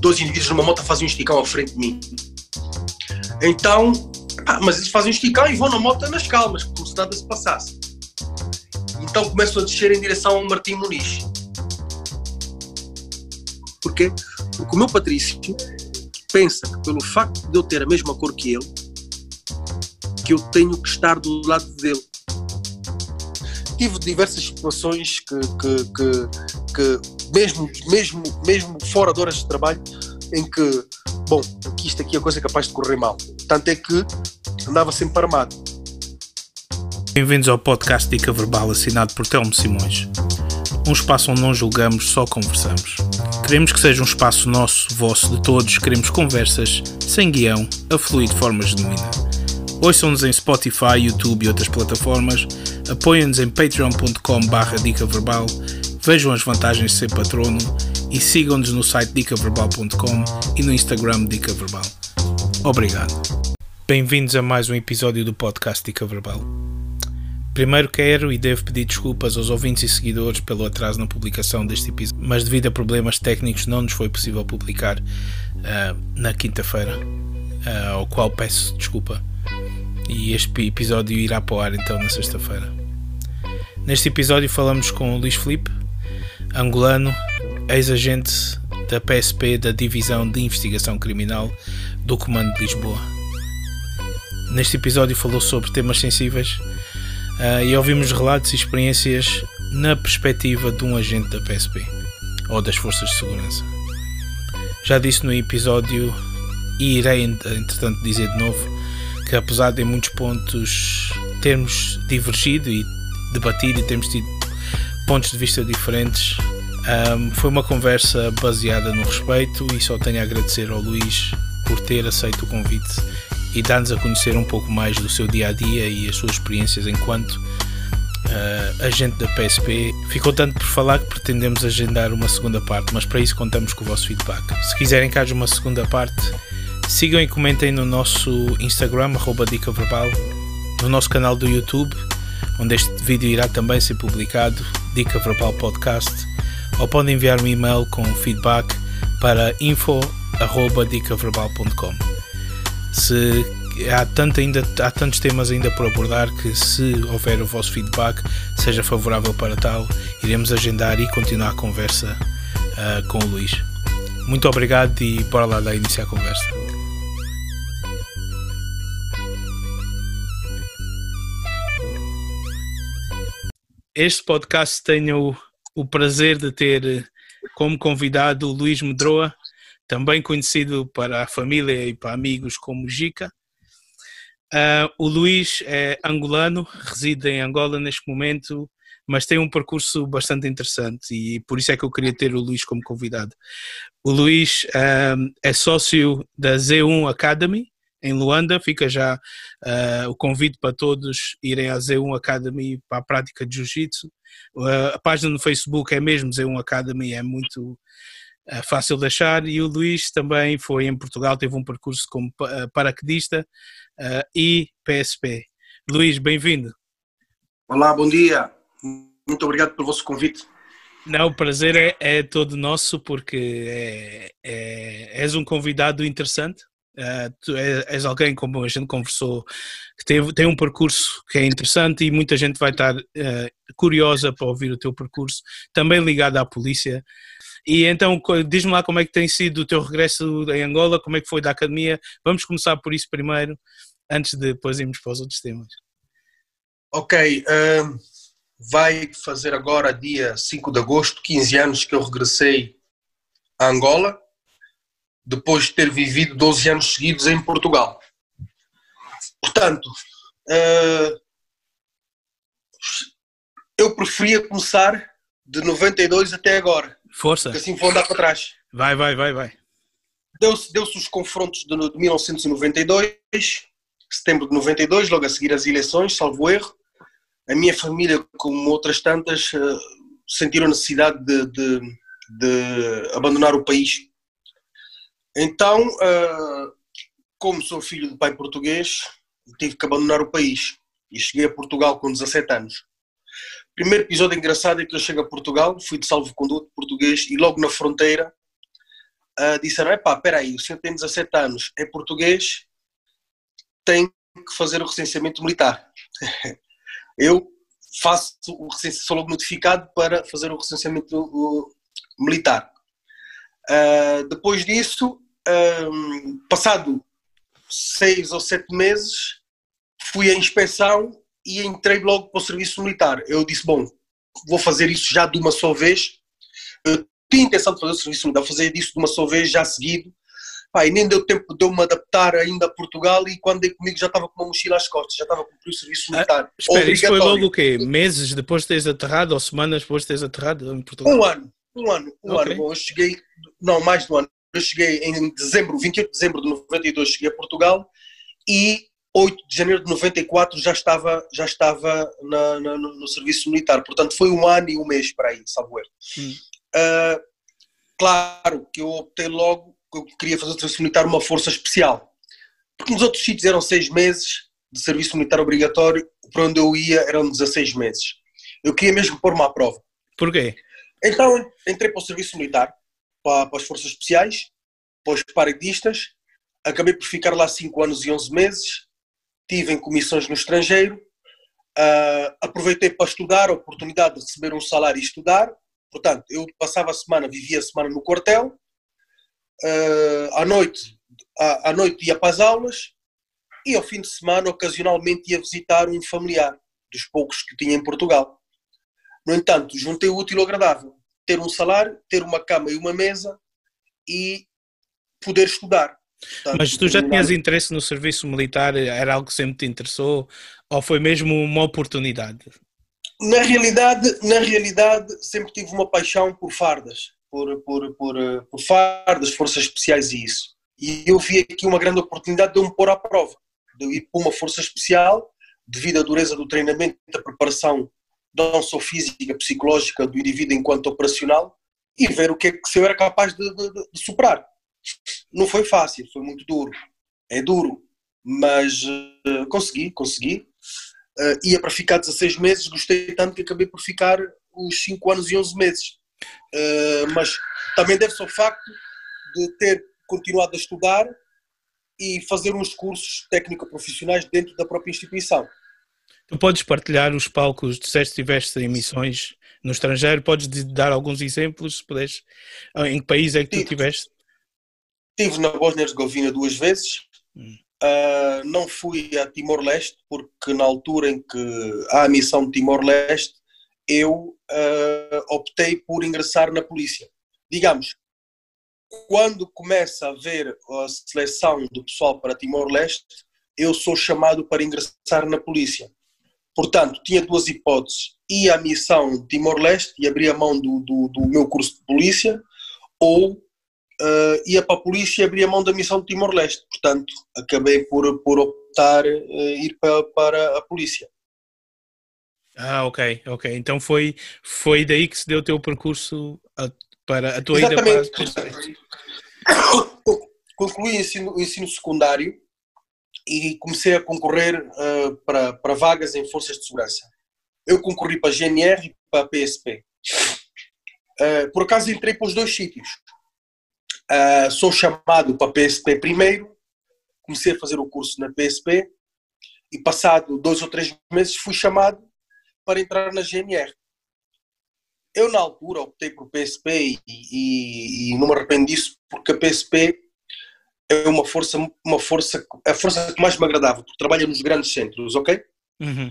dois indivíduos numa moto fazem um esticão à frente de mim. Então, pá, mas eles fazem um esticão e vão na moto nas calmas, como se nada se passasse. Então começam a descer em direção ao Martim Muniz. Porquê? Porque o meu Patrício pensa que pelo facto de eu ter a mesma cor que ele, que eu tenho que estar do lado dele. Tive diversas situações que, que, que, que mesmo, mesmo, mesmo fora de horas de trabalho, em que, bom, que isto aqui é coisa capaz de correr mal. Tanto é que andava sempre armado. Bem-vindos ao podcast Dica Verbal assinado por Telmo Simões. Um espaço onde não julgamos, só conversamos. Queremos que seja um espaço nosso, vosso, de todos. Queremos conversas, sem guião, a fluir de forma genuína. Ouçam-nos em Spotify, YouTube e outras plataformas. Apoiem-nos em patreon.com barra dica verbal. Vejam as vantagens de ser patrono e sigam-nos no site dicaverbal.com e no Instagram Dica Verbal. Obrigado. Bem-vindos a mais um episódio do podcast Dica Verbal. Primeiro quero e devo pedir desculpas aos ouvintes e seguidores pelo atraso na publicação deste episódio, mas devido a problemas técnicos não nos foi possível publicar uh, na quinta-feira, uh, ao qual peço desculpa. E este episódio irá para o ar então na sexta-feira. Neste episódio falamos com o Luís Felipe, angolano, ex-agente da PSP da Divisão de Investigação Criminal do Comando de Lisboa. Neste episódio falou sobre temas sensíveis uh, e ouvimos relatos e experiências na perspectiva de um agente da PSP ou das Forças de Segurança. Já disse no episódio e irei entretanto dizer de novo que apesar de em muitos pontos termos divergido e debatido e termos tido pontos de vista diferentes, um, foi uma conversa baseada no respeito e só tenho a agradecer ao Luís por ter aceito o convite e dar-nos a conhecer um pouco mais do seu dia a dia e as suas experiências enquanto uh, agente da PSP. Ficou tanto por falar que pretendemos agendar uma segunda parte, mas para isso contamos com o vosso feedback. Se quiserem que haja uma segunda parte, sigam e comentem no nosso Instagram, Dica Verbal, no nosso canal do YouTube, onde este vídeo irá também ser publicado, Dica Verbal Podcast ou podem enviar um e-mail com feedback para info.dicaverbal.com. Se há, tanto ainda, há tantos temas ainda por abordar que se houver o vosso feedback, seja favorável para tal, iremos agendar e continuar a conversa uh, com o Luís. Muito obrigado e bora lá dar início à conversa. Este podcast tem o o prazer de ter eh, como convidado o Luís Medroa, também conhecido para a família e para amigos como Gica. Uh, o Luís é angolano, reside em Angola neste momento, mas tem um percurso bastante interessante e por isso é que eu queria ter o Luís como convidado. O Luís uh, é sócio da Z1 Academy, em Luanda. Fica já uh, o convite para todos irem à Z1 Academy para a prática de Jiu-Jitsu. Uh, a página no Facebook é mesmo Z1 Academy, é muito uh, fácil de achar. E o Luís também foi em Portugal, teve um percurso como paraquedista e PSP. Luís, bem-vindo. Olá, bom dia. Muito obrigado pelo vosso convite. Não, o prazer é, é todo nosso porque é, é, és um convidado interessante Uh, tu és alguém, como a gente conversou, que teve, tem um percurso que é interessante e muita gente vai estar uh, curiosa para ouvir o teu percurso, também ligado à polícia. E então, diz-me lá como é que tem sido o teu regresso em Angola, como é que foi da academia. Vamos começar por isso primeiro, antes de depois irmos para os outros temas. Ok, uh, vai fazer agora, dia 5 de agosto, 15 anos que eu regressei a Angola depois de ter vivido 12 anos seguidos em Portugal. Portanto, uh, eu preferia começar de 92 até agora. Força. Porque assim vou andar para trás. Vai, vai, vai, vai. Deu-se deu os confrontos de, de 1992, setembro de 92, logo a seguir as eleições, salvo erro. A minha família, como outras tantas, uh, sentiram a necessidade de, de, de abandonar o país então, uh, como sou filho de pai português, tive que abandonar o país e cheguei a Portugal com 17 anos. Primeiro episódio engraçado é que eu chego a Portugal, fui de salvo-conduto português e logo na fronteira uh, disseram: epá, espera aí, o senhor tem 17 anos, é português, tem que fazer o recenseamento militar. eu faço o recenseamento, sou logo notificado para fazer o recenseamento militar. Uh, depois disso, um, passado seis ou sete meses, fui à inspeção e entrei logo para o serviço militar. Eu disse, bom, vou fazer isso já de uma só vez. Eu tinha intenção de fazer o serviço militar, fazer isso de uma só vez, já seguido. Pá, e nem deu tempo de eu me adaptar ainda a Portugal e quando dei comigo já estava com uma mochila às costas, já estava a cumprir o serviço ah, militar. Ah, espera, isso foi logo o quê? Meses depois de teres aterrado ou semanas depois de teres aterrado em Portugal? Um ano, um ano, um okay. ano. Bom, eu cheguei, não, mais de um ano. Eu cheguei em dezembro, 28 de dezembro de 92, cheguei a Portugal e 8 de janeiro de 94 já estava, já estava na, na, no, no, serviço militar. Portanto, foi um ano e um mês para aí, salvo erro. Hum. Uh, claro que eu optei logo que eu queria fazer o serviço militar uma força especial. Porque nos outros sítios eram seis meses de serviço militar obrigatório, para onde eu ia eram 16 meses. Eu queria mesmo pôr-me à prova. Porquê? Então entrei para o serviço militar para, para as forças especiais, para os paraquedistas, acabei por ficar lá 5 anos e 11 meses, tive em comissões no estrangeiro, uh, aproveitei para estudar, a oportunidade de receber um salário e estudar, portanto, eu passava a semana, vivia a semana no quartel, uh, à noite à, à noite ia para as aulas e ao fim de semana ocasionalmente ia visitar um familiar dos poucos que tinha em Portugal. No entanto, juntei o útil ao agradável ter um salário, ter uma cama e uma mesa e poder estudar. Portanto, Mas tu já tinhas interesse no serviço militar? Era algo que sempre te interessou? Ou foi mesmo uma oportunidade? Na realidade, na realidade sempre tive uma paixão por fardas, por, por, por, por fardas, forças especiais e isso. E eu vi aqui uma grande oportunidade de eu me pôr à prova, de eu ir para uma força especial, devido à dureza do treinamento, da preparação não só física, psicológica do indivíduo enquanto operacional e ver o que é que eu era capaz de, de, de superar. Não foi fácil, foi muito duro. É duro, mas uh, consegui, consegui. Uh, ia para ficar 16 meses, gostei tanto que acabei por ficar os 5 anos e 11 meses. Uh, mas também deve-se ao facto de ter continuado a estudar e fazer uns cursos técnico-profissionais dentro da própria instituição. Tu podes partilhar os palcos, disseste que estiveste em missões no estrangeiro, podes dar alguns exemplos, se puderes, ah, em que país é que tu estiveste? Estive na Bósnia-Herzegovina duas vezes, hum. uh, não fui a Timor-Leste, porque na altura em que há a missão de Timor-Leste, eu uh, optei por ingressar na polícia. Digamos, quando começa a haver a seleção do pessoal para Timor-Leste, eu sou chamado para ingressar na polícia. Portanto, tinha duas hipóteses: ia à missão Timor-Leste e abria mão do, do, do, meu curso de polícia, ou uh, ia para a polícia e abria mão da missão de Timor-Leste. Portanto, acabei por, por optar uh, ir para, para a polícia. Ah, ok, ok. Então foi, foi daí que se deu o teu percurso a, para a tua Exatamente. ida para. Concluí o ensino, o ensino secundário e comecei a concorrer uh, para, para vagas em forças de segurança. Eu concorri para a GNR e para a PSP. Uh, eh, por acaso entrei para os dois sítios. Uh, sou chamado para a PSP primeiro, comecei a fazer o curso na PSP e passado dois ou três meses fui chamado para entrar na GNR. Eu na altura optei por PSP e, e, e não me arrependo disso porque a PSP é uma força, uma força, a força que mais me agradava, porque trabalha nos grandes centros, ok? Uhum.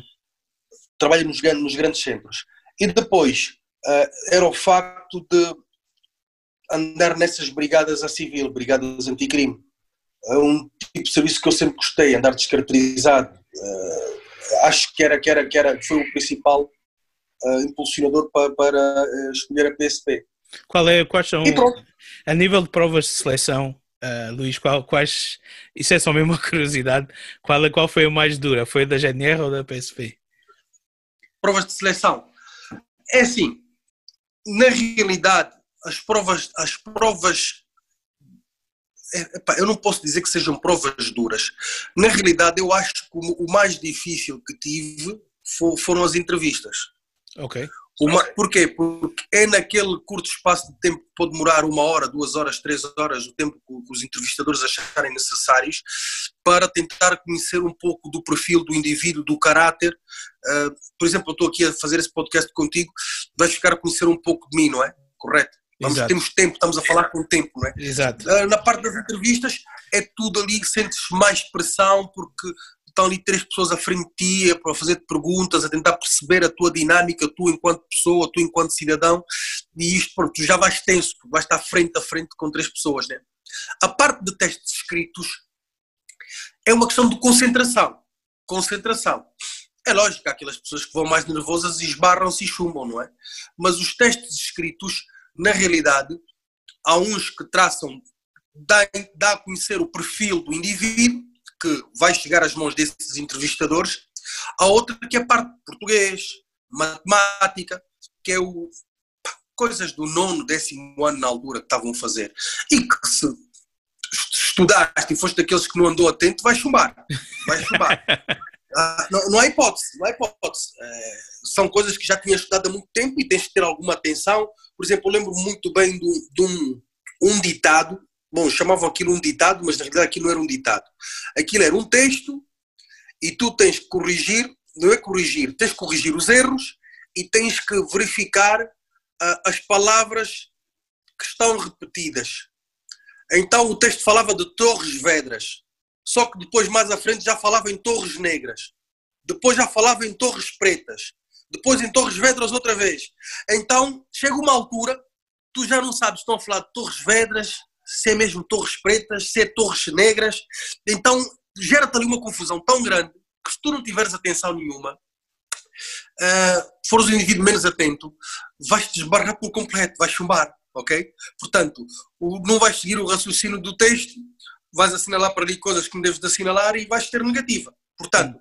Trabalha nos, nos grandes centros. E depois uh, era o facto de andar nessas brigadas a civil, brigadas anticrime. É um tipo de serviço que eu sempre gostei, andar descaracterizado. Uh, acho que era, que era, que era, foi o principal uh, impulsionador para, para escolher a PSP. Qual é, quais são, a nível de provas de seleção, Uh, Luís, qual, quais. Isso é só mesmo uma curiosidade. Qual, qual foi a mais dura? Foi da GNR ou da PSP? Provas de seleção. É assim, na realidade, as provas. As provas é, epá, eu não posso dizer que sejam provas duras. Na realidade, eu acho que o mais difícil que tive foram as entrevistas. Ok. Uma, porquê? Porque é naquele curto espaço de tempo que pode demorar uma hora, duas horas, três horas, o tempo que os entrevistadores acharem necessários, para tentar conhecer um pouco do perfil do indivíduo, do caráter. Uh, por exemplo, eu estou aqui a fazer esse podcast contigo, vais ficar a conhecer um pouco de mim, não é? Correto? Vamos, temos tempo, estamos a falar com tempo, não é? Exato. Uh, na parte das entrevistas é tudo ali, sentes mais pressão, porque estão ali três pessoas à frente de ti para fazer perguntas, a tentar perceber a tua dinâmica, tu enquanto pessoa, tu enquanto cidadão, e isto, pronto, tu já vais tenso, vais estar frente a frente com três pessoas, né? A parte de testes escritos é uma questão de concentração. Concentração. É lógico que aquelas pessoas que vão mais nervosas esbarram-se e chumbam, não é? Mas os testes escritos, na realidade, há uns que traçam, dá, dá a conhecer o perfil do indivíduo, que vai chegar às mãos desses entrevistadores, a outra que é a parte de português, matemática, que é o coisas do nono, décimo ano na altura que estavam a fazer. E que se estudaste e foste daqueles que não andou atento, vai chumbar. Vai chumbar. ah, não, não há hipótese, não há hipótese. É, são coisas que já tinhas estudado há muito tempo e tens de ter alguma atenção. Por exemplo, eu lembro muito bem de, de um, um ditado Bom, chamavam aquilo um ditado, mas na realidade aquilo não era um ditado. Aquilo era um texto e tu tens que corrigir, não é corrigir, tens que corrigir os erros e tens que verificar uh, as palavras que estão repetidas. Então o texto falava de torres vedras, só que depois mais à frente já falava em torres negras, depois já falava em torres pretas, depois em torres vedras outra vez. Então chega uma altura, tu já não sabes, estão a falar de torres vedras, se é mesmo torres pretas, se é torres negras. Então gera-te ali uma confusão tão grande que se tu não tiveres atenção nenhuma, uh, fores um indivíduo menos atento, vais-te desbarrar por completo, vais chumbar, ok? Portanto, não vais seguir o raciocínio do texto, vais assinalar para ali coisas que não deves de assinalar e vais ter negativa. Portanto,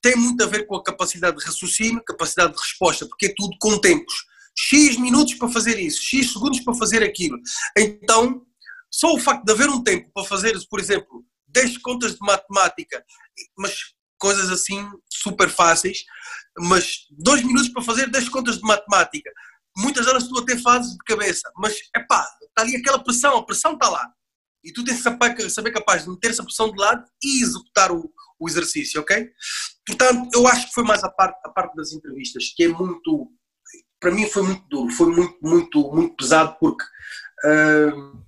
tem muito a ver com a capacidade de raciocínio, capacidade de resposta, porque é tudo com tempos. X minutos para fazer isso, X segundos para fazer aquilo. Então, só o facto de haver um tempo para fazer, por exemplo, 10 contas de matemática, mas coisas assim super fáceis, mas dois minutos para fazer 10 contas de matemática. Muitas delas tu até fazes de cabeça, mas é pá, está ali aquela pressão, a pressão está lá. E tu tens que saber capaz de meter essa pressão de lado e executar o, o exercício, ok? Portanto, eu acho que foi mais a parte, a parte das entrevistas, que é muito, para mim foi muito duro, foi muito, muito, muito pesado, porque uh,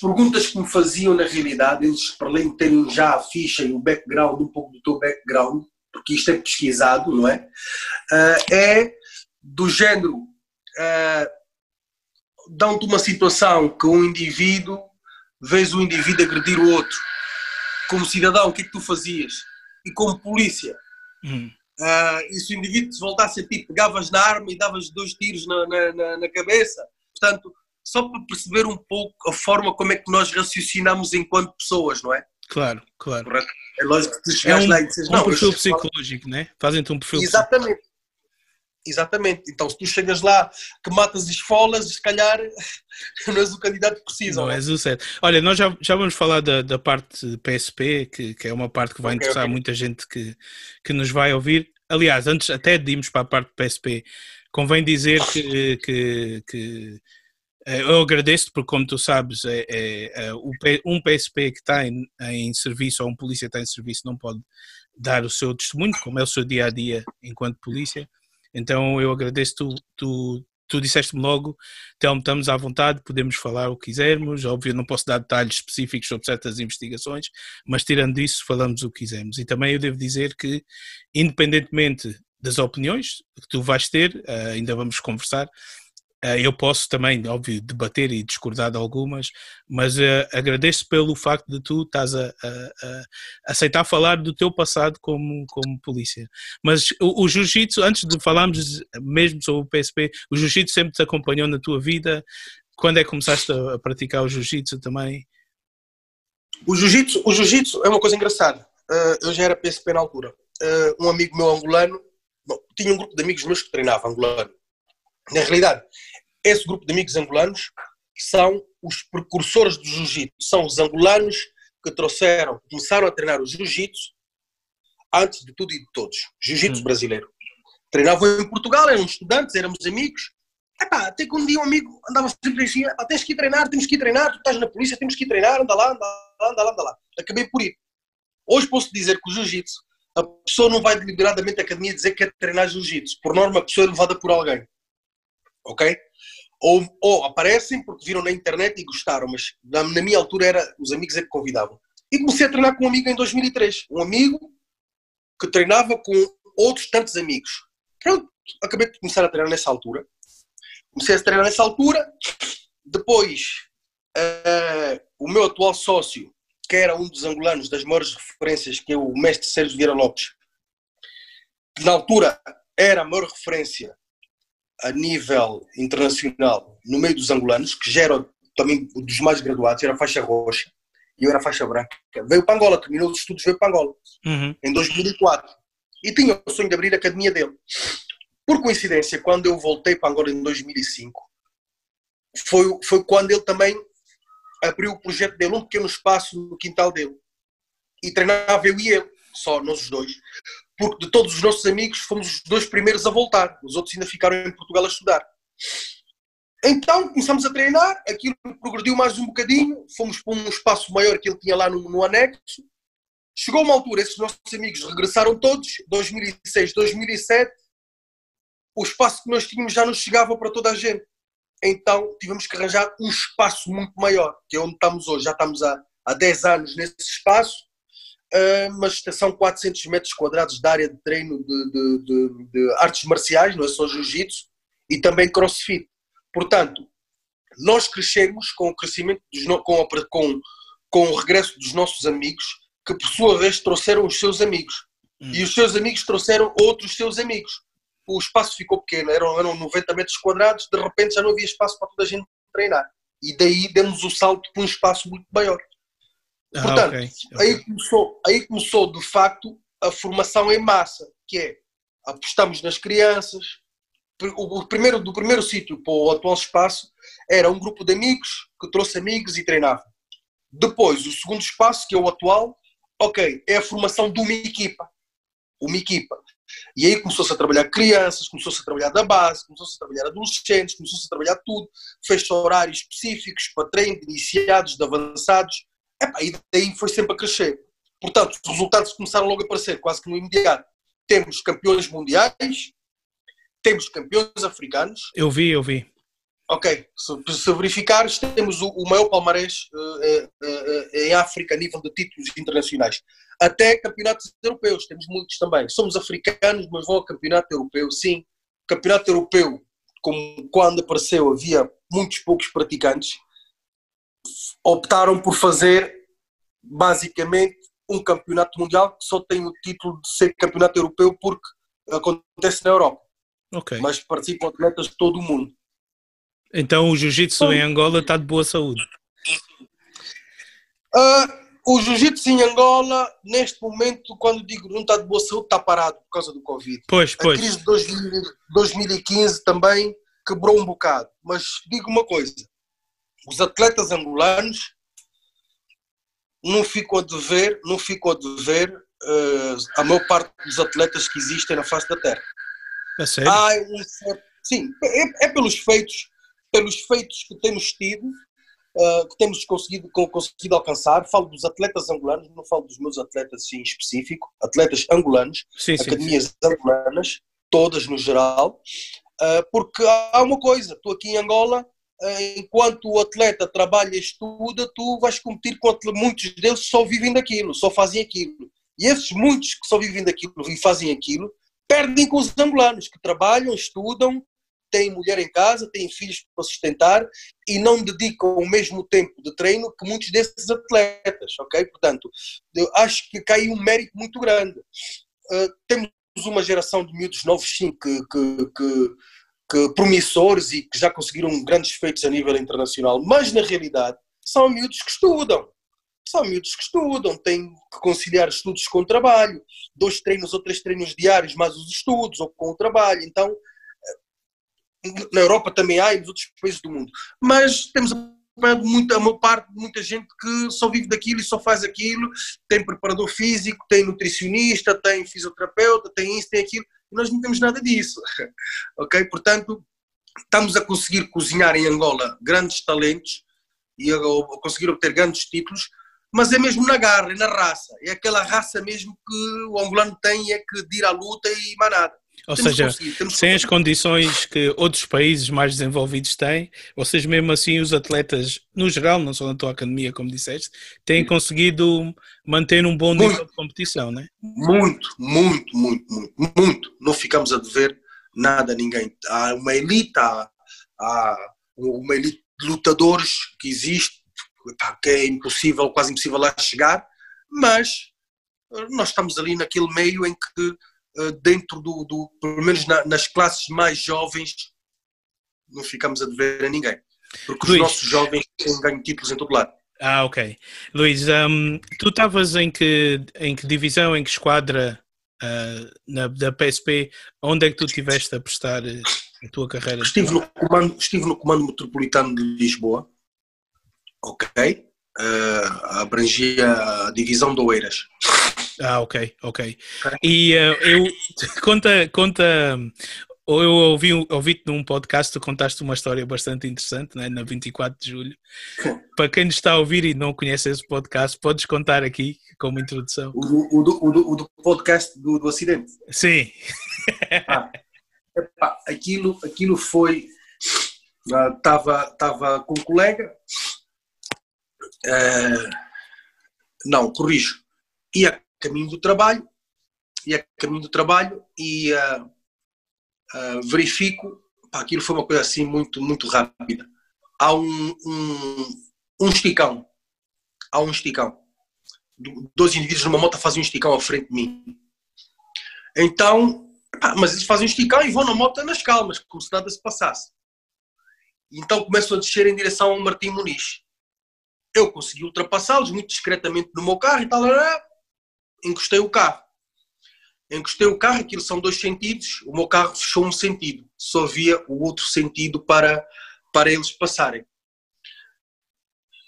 perguntas que me faziam na realidade, eles para além de terem já a ficha e o background, um pouco do teu background, porque isto é pesquisado, não é? Uh, é do género, uh, dão-te uma situação que um indivíduo, vês o indivíduo agredir o outro, como cidadão, o que é que tu fazias? E como polícia, hum. uh, e se o indivíduo te voltasse a ti, pegavas na arma e davas dois tiros na, na, na, na cabeça, portanto, só para perceber um pouco a forma como é que nós raciocinamos enquanto pessoas, não é? Claro, claro. Correto? É lógico que tu chegas é um, lá e dizes, um não. Um perfil psicológico, né? Fazem-te um perfil Exatamente. Exatamente. Então, se tu chegas lá que matas esfolas, se calhar não és o candidato que precisa. Não, não é? és o certo. Olha, nós já, já vamos falar da, da parte PSP, que, que é uma parte que vai okay, interessar okay. muita gente que, que nos vai ouvir. Aliás, antes até de irmos para a parte PSP, convém dizer que, que, que eu agradeço porque, como tu sabes, é, é, é um PSP que está em, em, serviço ou um polícia que está em serviço não pode dar o seu testemunho, como é o seu dia a dia enquanto polícia. Então eu agradeço tu, tu, tu disseste-me logo, Telmo, estamos à vontade, podemos falar o que quisermos. Óbvio, não posso dar detalhes específicos sobre certas investigações, mas tirando isso, falamos o que quisermos. E também eu devo dizer que, independentemente das opiniões que tu vais ter, eh, ainda vamos conversar, eh, eu posso também, óbvio, debater e discordar de algumas, mas uh, agradeço pelo facto de tu estás a, a, a, aceitar falar do teu passado como, como polícia. Mas o, o jiu-jitsu, antes de falarmos mesmo sobre o PSP, o jiu-jitsu sempre te acompanhou na tua vida. Quando é que começaste a, praticar o jiu-jitsu também? O jiu-jitsu o jiu é uma coisa engraçada. Uh, eu já era PSP na altura. Uh, um amigo meu angolano, bom, tinha um grupo de amigos meus que treinava angolano na realidade, esse grupo de amigos angolanos são os precursores do jiu-jitsu, são os angolanos que trouxeram, começaram a treinar o jiu-jitsu antes de tudo e de todos, jiu-jitsu hum. brasileiro. Treinavam em Portugal, eram estudantes, éramos amigos. Epá, até que um dia um amigo andava sempre assim, tens que ir treinar, temos que ir treinar, tu estás na polícia, temos que ir treinar, anda lá, anda lá, anda lá, anda lá. Acabei por ir. Hoje posso dizer que o jiu-jitsu, a pessoa não vai deliberadamente à academia dizer que quer treinar jiu-jitsu. Por norma, a pessoa é levada por alguém. Ok? Ou, ou, aparecem porque viram na internet e gostaram, mas na, na minha altura era os amigos é que convidavam. E comecei a treinar com um amigo em 2003. Um amigo que treinava com outros tantos amigos. Pronto, acabei de começar a treinar nessa altura. Comecei a treinar nessa altura. Depois, uh, o meu atual sócio, que era um dos angolanos das maiores referências, que é o mestre Sérgio Vieira Lopes, que na altura era a maior referência a nível internacional no meio dos angolanos, que já era também dos mais graduados, era faixa roxa, e eu era faixa branca. Veio para Angola, terminou os estudos, veio para Angola, uhum. em 2004. E tinha o sonho de abrir a academia dele. Por coincidência, quando eu voltei para Angola em 2005, foi, foi quando ele também abriu o projeto dele, um pequeno espaço no quintal dele. E treinava eu e ele, só nós os dois. Porque de todos os nossos amigos, fomos os dois primeiros a voltar. Os outros ainda ficaram em Portugal a estudar. Então começamos a treinar, aquilo progrediu mais um bocadinho, fomos para um espaço maior que ele tinha lá no, no anexo. Chegou uma altura, esses nossos amigos regressaram todos, 2006, 2007, o espaço que nós tínhamos já não chegava para toda a gente. Então tivemos que arranjar um espaço muito maior, que é onde estamos hoje. Já estamos há, há 10 anos nesse espaço, mas são 400 metros quadrados de área de treino de, de, de, de artes marciais, não é só jiu-jitsu, e também crossfit. Portanto, nós crescemos com o crescimento, dos, com, com, com o regresso dos nossos amigos, que por sua vez trouxeram os seus amigos. Hum. E os seus amigos trouxeram outros seus amigos. O espaço ficou pequeno, eram, eram 90 metros quadrados, de repente já não havia espaço para toda a gente treinar. E daí demos o salto para um espaço muito maior. Ah, Portanto, okay. Okay. Aí, começou, aí começou de facto a formação em massa, que é apostamos nas crianças, o primeiro, do primeiro sítio para o atual espaço era um grupo de amigos que trouxe amigos e treinava. Depois, o segundo espaço, que é o atual, ok, é a formação de uma equipa. Uma equipa. E aí começou-se a trabalhar crianças, começou-se a trabalhar da base, começou-se a trabalhar adolescentes, começou-se a trabalhar tudo. Fez horários específicos para treino de iniciados, de avançados. Epá, e daí foi sempre a crescer. Portanto, os resultados começaram logo a aparecer, quase que no imediato. Temos campeões mundiais, temos campeões africanos. Eu vi, eu vi. Ok, se, se verificares, temos o, o maior palmarés uh, uh, uh, em África a nível de títulos internacionais. Até campeonatos europeus, temos muitos também. Somos africanos, mas vão ao campeonato europeu, sim. Campeonato europeu, como quando apareceu havia muitos poucos praticantes, optaram por fazer basicamente um campeonato mundial que só tem o título de ser campeonato europeu porque acontece na Europa. Okay. Mas participam atletas de todo o mundo. Então o jiu-jitsu em Angola está de boa saúde? Uh, o jiu-jitsu em Angola, neste momento, quando digo não está de boa saúde, está parado por causa do Covid. Pois, pois. A crise de 2000, 2015 também quebrou um bocado. Mas digo uma coisa: os atletas angolanos não ficam a dever, não ficam a dever uh, a maior parte dos atletas que existem na face da Terra. É sério? Há um certo, sim, é, é, pelos feitos, pelos feitos que temos tido, uh, que temos conseguido, conseguido alcançar. Falo dos atletas angolanos, não falo dos meus atletas em específico, atletas angolanos, sim, academias sim, sim. angolanas, todas no geral, uh, porque há uma coisa, tu aqui em Angola, enquanto o atleta trabalha e estuda, tu vais competir com muitos deles só vivem daquilo, só fazem aquilo. E esses muitos que só vivem daquilo e fazem aquilo, perdem com os angolanos que trabalham, estudam, têm mulher em casa, têm filhos para sustentar e não dedicam o mesmo tempo de treino que muitos desses atletas, ok? Portanto, eu acho que cai um mérito muito grande. Uh, temos uma geração de miúdos novos, sim, que, que, que, que promissores e que já conseguiram grandes feitos a nível internacional, mas na realidade são miúdos que estudam, são miúdos que estudam, têm que conciliar estudos com o trabalho, dois treinos ou três treinos diários, mais os estudos ou com o trabalho. Então, eh, na Europa também há e nos outros países do mundo. Mas temos muita, uma parte de muita gente que só vive daquilo e só faz aquilo, tem preparador físico, tem nutricionista, tem fisioterapeuta, tem isso, tem aquilo, e nós não temos nada disso. ok? Portanto, estamos a conseguir cozinhar em Angola grandes talentos e a, conseguir obter grandes títulos, mas é mesmo na garra, na raça. É aquela raça mesmo que o angolano tem, é que de ir à luta e mais nada. Ou temos seja, sem as condições que outros países mais desenvolvidos têm, vocês mesmo assim, os atletas, no geral, não só na tua academia, como disseste, têm conseguido manter um bom nível muito, de competição, não é? Muito, muito, muito, muito, muito. Não ficamos a dever nada a ninguém. Há uma elite, há, há uma elite de lutadores que existe, que é impossível, quase impossível lá chegar, mas nós estamos ali naquele meio em que dentro do, do pelo menos na, nas classes mais jovens, não ficamos a dever a ninguém. Porque Luís. os nossos jovens têm ganho títulos em todo lado. Ah, ok. Luís, um, tu estavas em que, em que divisão, em que esquadra uh, na, da PSP? Onde é que tu estiveste a prestar eh, a tua carreira? Estive no comando, estive no comando metropolitano de Lisboa, ok. Uh, abrangia a divisão de Oeiras. Ah, ok, ok. E uh, eu conta, conta. Ou eu ouvi, ouvi-te num podcast, tu contaste uma história bastante interessante, né, na 24 de julho. Para quem nos está a ouvir e não conhece esse podcast, podes contar aqui como introdução. O, o, do, o, do, o do, podcast do, do acidente? Sim. Ah, epá, aquilo, aquilo foi. Estava uh, tava com um colega. Uh, não, corrijo. Ia caminho do trabalho, e a caminho do trabalho e uh, uh, verifico, pá, aquilo foi uma coisa assim muito, muito rápida. Há um, um, um esticão, há um esticão. Dois indivíduos numa moto fazem um esticão à frente de mim. Então, pá, mas eles fazem um esticão e vão na moto nas calmas, como se nada se passasse. Então começam a descer em direção ao Martim Muniz. Eu consegui ultrapassá-los muito discretamente no meu carro e tal, encostei o carro. Encostei o carro, aquilo são dois sentidos, o meu carro fechou um sentido, só havia o outro sentido para, para eles passarem.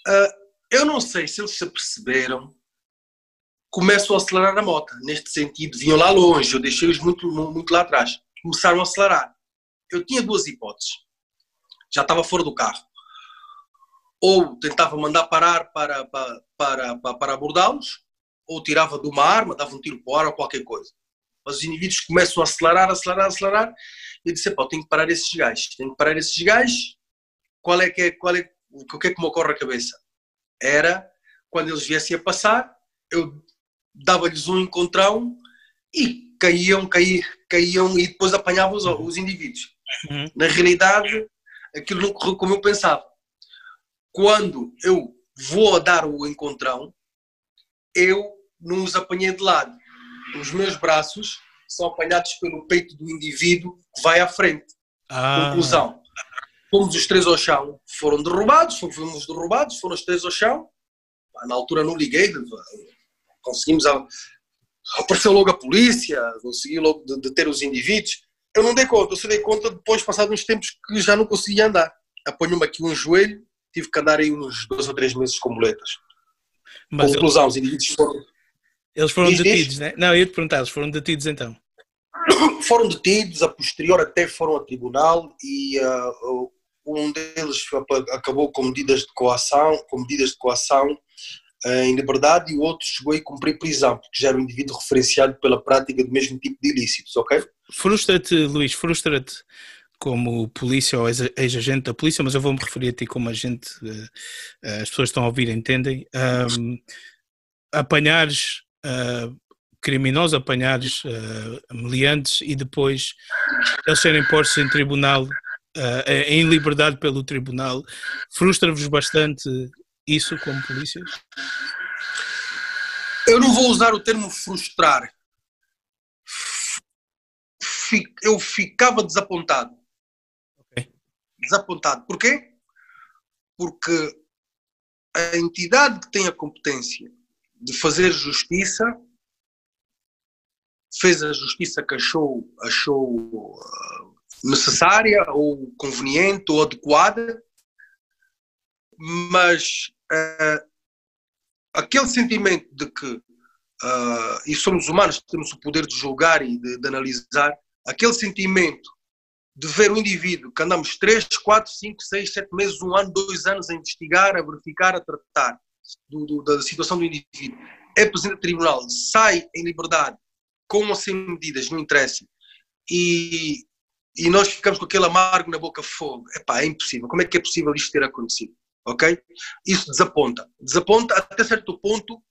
Uh, eu não sei se eles se aperceberam, começam a acelerar a moto, neste sentido, vinham lá longe, eu deixei-os muito, muito lá atrás, começaram a acelerar. Eu tinha duas hipóteses, já estava fora do carro. Ou tentava mandar parar para, para, para, para, para abordá-los, ou tirava de uma arma, dava um tiro para o ar ou qualquer coisa. Mas os indivíduos começam a acelerar, acelerar, acelerar, e eu disse, pá, tenho que parar esses gajos, tenho que parar esses gajos, qual é que é, qual é, o que é que me ocorre à cabeça? Era, quando eles viessem a passar, eu dava-lhes um encontrão e caíam, caíam, caíam e depois apanhava os, os indivíduos. Uhum. Na realidade, aquilo não correu como eu pensava. Quando eu vou a dar o encontrão, eu não os apanhei de lado. Os meus braços são apanhados pelo peito do indivíduo que vai à frente. Ah. Conclusão. Fomos os três ao chão, foram derrubados, fomos derrubados, foram os três ao chão. Na altura não liguei, conseguimos. A... Apareceu logo a polícia, consegui logo deter os indivíduos. Eu não dei conta, eu só dei conta depois, passados uns tempos, que já não conseguia andar. Apanhou-me aqui um joelho, tive que andar aí uns dois ou três meses com muletas. Mas Conclusão, os indivíduos foram. Eles foram diz, detidos, diz? né? Não, eu ia te perguntar, eles foram detidos então? Foram detidos, a posterior até foram a tribunal e uh, um deles acabou com medidas de coação, com medidas de coação uh, em liberdade e o outro chegou a cumprir prisão, porque já era um indivíduo referenciado pela prática do mesmo tipo de ilícitos, ok? Frustra-te, Luís, frustra-te como polícia ou ex-agente da polícia, mas eu vou-me referir a ti como agente, uh, as pessoas que estão a ouvir entendem, um, apanhares uh, criminosos, apanhares uh, meliantes e depois eles serem postos em tribunal, uh, em liberdade pelo tribunal, frustra-vos bastante isso como polícia? Eu não vou usar o termo frustrar. Eu ficava desapontado desapontado. Porquê? Porque a entidade que tem a competência de fazer justiça fez a justiça que achou, achou uh, necessária ou conveniente ou adequada, mas uh, aquele sentimento de que uh, e somos humanos, temos o poder de julgar e de, de analisar, aquele sentimento de ver o indivíduo que andamos 3, 4, 5, 6, 7 meses, um ano, dois anos a investigar, a verificar, a tratar do, do, da situação do indivíduo, é presidente do tribunal, sai em liberdade, com ou sem medidas, não interessa, e, e nós ficamos com aquele amargo na boca fogo. Epá, é impossível. Como é que é possível isto ter acontecido? Ok? Isso desaponta. Desaponta até certo ponto.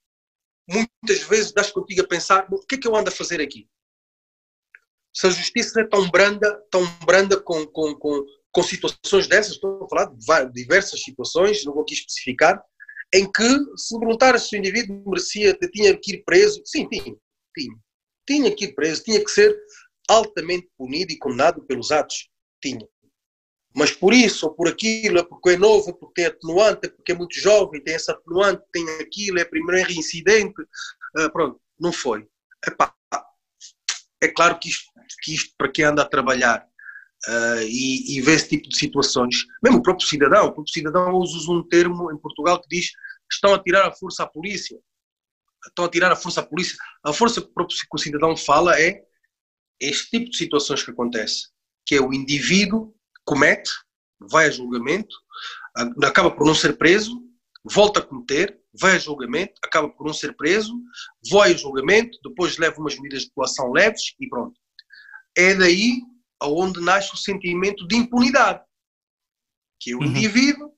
Muitas vezes das contigo a pensar: o que é que eu ando a fazer aqui? Se a justiça é tão branda, tão branda com, com, com, com situações dessas, estou a falar de diversas situações, não vou aqui especificar, em que se perguntar se o indivíduo merecia, tinha que ir preso, sim, tinha, tinha, tinha que ir preso, tinha que ser altamente punido e condenado pelos atos, tinha. Mas por isso, ou por aquilo, é porque é novo, é porque tem atenuante, é porque é muito jovem, tem essa atenuante, tem aquilo, é primeiro reincidente, uh, pronto, não foi. Epá, é claro que isto, que isto para quem anda a trabalhar uh, e, e, vê esse tipo de situações, mesmo o próprio cidadão, o próprio cidadão usa um termo em Portugal que diz estão a tirar a força à polícia. Estão a tirar a força à polícia. A força que o próprio cidadão fala é este tipo de situações que acontece, que é o indivíduo comete, vai a julgamento, acaba por não ser preso, volta a cometer, vai a julgamento, acaba por não ser preso, vai a julgamento, depois leva umas medidas de coação leves e pronto. É daí aonde nasce o sentimento de impunidade, que o uhum. indivíduo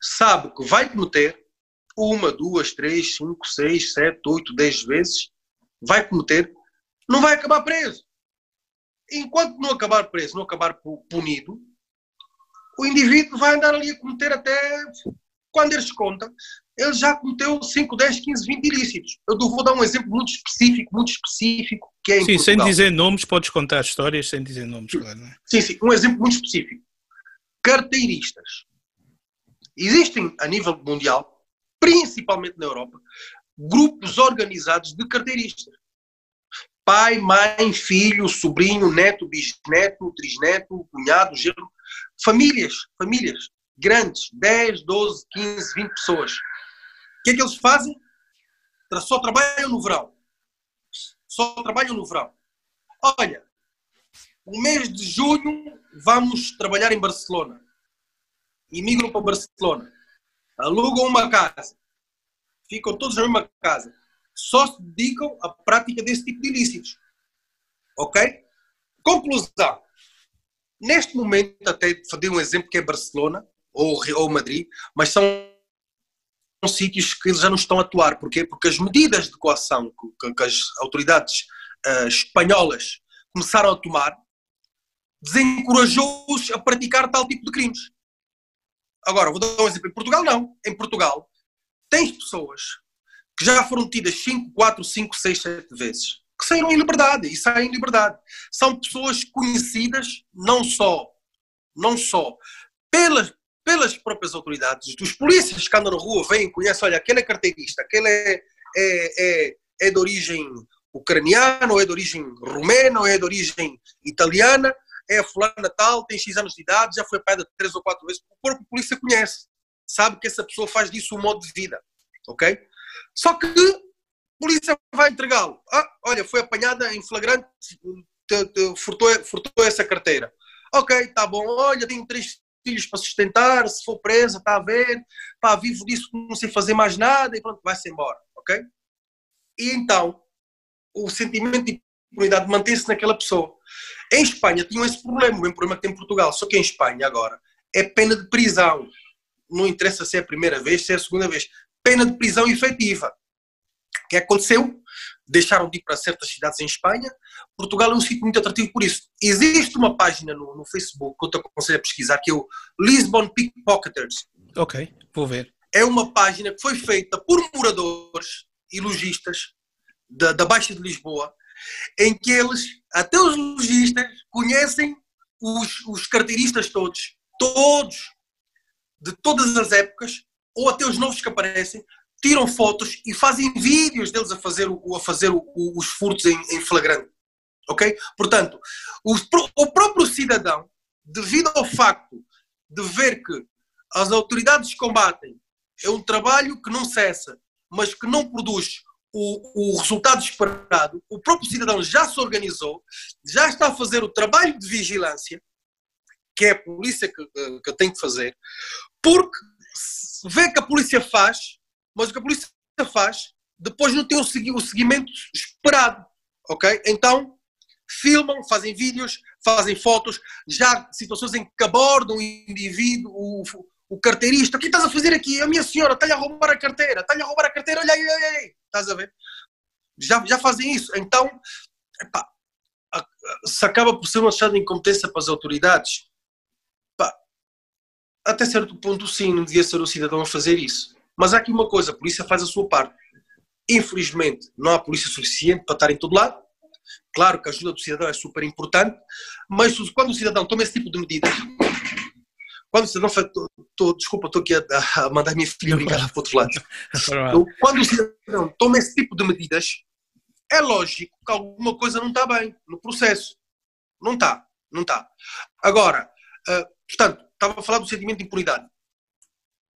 sabe que vai cometer uma, duas, três, cinco, seis, sete, oito, dez vezes, vai cometer, não vai acabar preso. Enquanto não acabar preso, não acabar punido, o indivíduo vai andar ali a cometer até quando eles contam, ele já cometeu 5, 10, 15, 20 ilícitos. Eu vou dar um exemplo muito específico, muito específico, que é Sim, Portugal. sem dizer nomes, podes contar histórias sem dizer nomes, claro. É? Sim, sim, um exemplo muito específico. Carteiristas. Existem, a nível mundial, principalmente na Europa, grupos organizados de carteiristas. Pai, mãe, filho, sobrinho, neto, bisneto, trisneto, cunhado, genro. Famílias, famílias grandes, 10, 12, 15, 20 pessoas. O que é que eles fazem? Só trabalham no verão. Só trabalham no verão. Olha, o mês de junho vamos trabalhar em Barcelona. Imigram para Barcelona. Alugam uma casa. Ficam todos na mesma casa. Só se dedicam à prática desse tipo de ilícitos. Ok? Conclusão. Neste momento, até dei um exemplo que é Barcelona ou, ou Madrid, mas são sítios que eles já não estão a atuar. Porquê? Porque as medidas de coação que, que as autoridades uh, espanholas começaram a tomar desencorajou-os a praticar tal tipo de crimes. Agora, vou dar um exemplo. Em Portugal, não. Em Portugal, tens pessoas que já foram tidas 5, 4, 5, 6, 7 vezes que saíram em liberdade e saem em liberdade. São pessoas conhecidas não só, não só pelas, pelas próprias autoridades, dos polícias que andam na rua, vêm, conhecem, olha, aquele é carteirista, aquele é, é, é, é de origem ucraniana, ou é de origem rumena, ou é de origem italiana, é a fulana tal, tem X anos de idade, já foi apanhada três ou quatro vezes, o próprio polícia conhece, sabe que essa pessoa faz disso um modo de vida, ok? Só que a polícia vai entregá-lo. Ah, olha, foi apanhada em flagrante, te, te, furtou, furtou essa carteira. Ok, tá bom, olha, tenho três filhos para sustentar, se for presa, está a ver, pá, vivo disso, não sei fazer mais nada e pronto, vai-se embora, ok? E então, o sentimento de impunidade mantém-se naquela pessoa. Em Espanha tinham esse problema, o mesmo problema que tem em Portugal, só que em Espanha agora é pena de prisão. Não interessa se é a primeira vez, se é a segunda vez. Pena de prisão efetiva. O que aconteceu? Deixaram de ir para certas cidades em Espanha. Portugal é um sítio muito atrativo por isso. Existe uma página no, no Facebook que eu te aconselho a pesquisar, que é o Lisbon Pickpocketers. Ok, vou ver. É uma página que foi feita por moradores e lojistas da, da Baixa de Lisboa, em que eles, até os lojistas, conhecem os, os carteiristas todos, todos, de todas as épocas, ou até os novos que aparecem, tiram fotos e fazem vídeos deles a fazer, a fazer os furtos em, em, flagrante. Ok? Portanto, o, próprio cidadão, devido ao facto de ver que as autoridades combatem, é um trabalho que não cessa, mas que não produz o, o resultado esperado, o próprio cidadão já se organizou, já está a fazer o trabalho de vigilância, que é a polícia que, que tem que fazer, porque vê que a polícia faz, mas o que a polícia faz depois não tem o seguimento esperado, ok? Então filmam, fazem vídeos, fazem fotos, já situações em que abordam o indivíduo, o, o carteirista, o que estás a fazer aqui? A minha senhora está-lhe a roubar a carteira, está-lhe a roubar a carteira, olha aí, olha aí, estás a ver? Já, já fazem isso. Então, epá, se acaba por ser uma achado de incompetência para as autoridades, epá, até certo ponto sim, não devia ser o cidadão a fazer isso. Mas há aqui uma coisa, a polícia faz a sua parte. Infelizmente, não há polícia suficiente para estar em todo lado. Claro que a ajuda do cidadão é super importante, mas quando o cidadão toma esse tipo de medidas, quando o cidadão faz, tô, tô, desculpa, estou aqui a, a, mandar a minha filha brincar para outro lado. Então, quando o cidadão toma esse tipo de medidas, é lógico que alguma coisa não está bem no processo. Não está, não está. Agora, uh, portanto, estava a falar do sentimento de impunidade.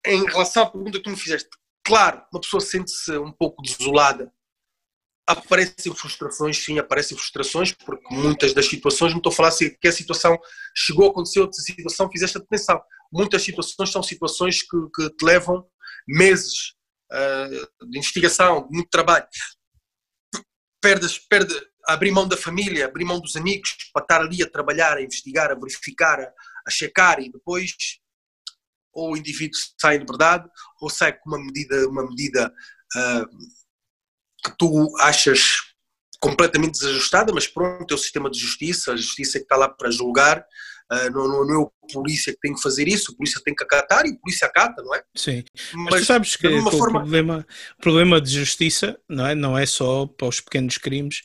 Em relação à pergunta que tu me fizeste, claro, uma pessoa sente-se um pouco desolada aparecem frustrações, sim, aparecem frustrações, porque muitas das situações, não estou a falar se que a situação chegou a acontecer, outra situação fizeste atenção. Muitas situações são situações que, que te levam meses uh, de investigação, de muito trabalho. Perdes, perde, abrir mão da família, abrir mão dos amigos, para estar ali a trabalhar, a investigar, a verificar, a, a checar e depois ou o indivíduo sai de verdade ou sai com uma medida, uma medida uh, que tu achas completamente desajustada, mas pronto, é o sistema de justiça, a justiça é que está lá para julgar, uh, não, não, é o polícia que tem que fazer isso, o polícia tem que acatar e o polícia acata, não é? Sim, mas, mas tu sabes que o, forma... problema, o problema de justiça não é, não é só para os pequenos crimes,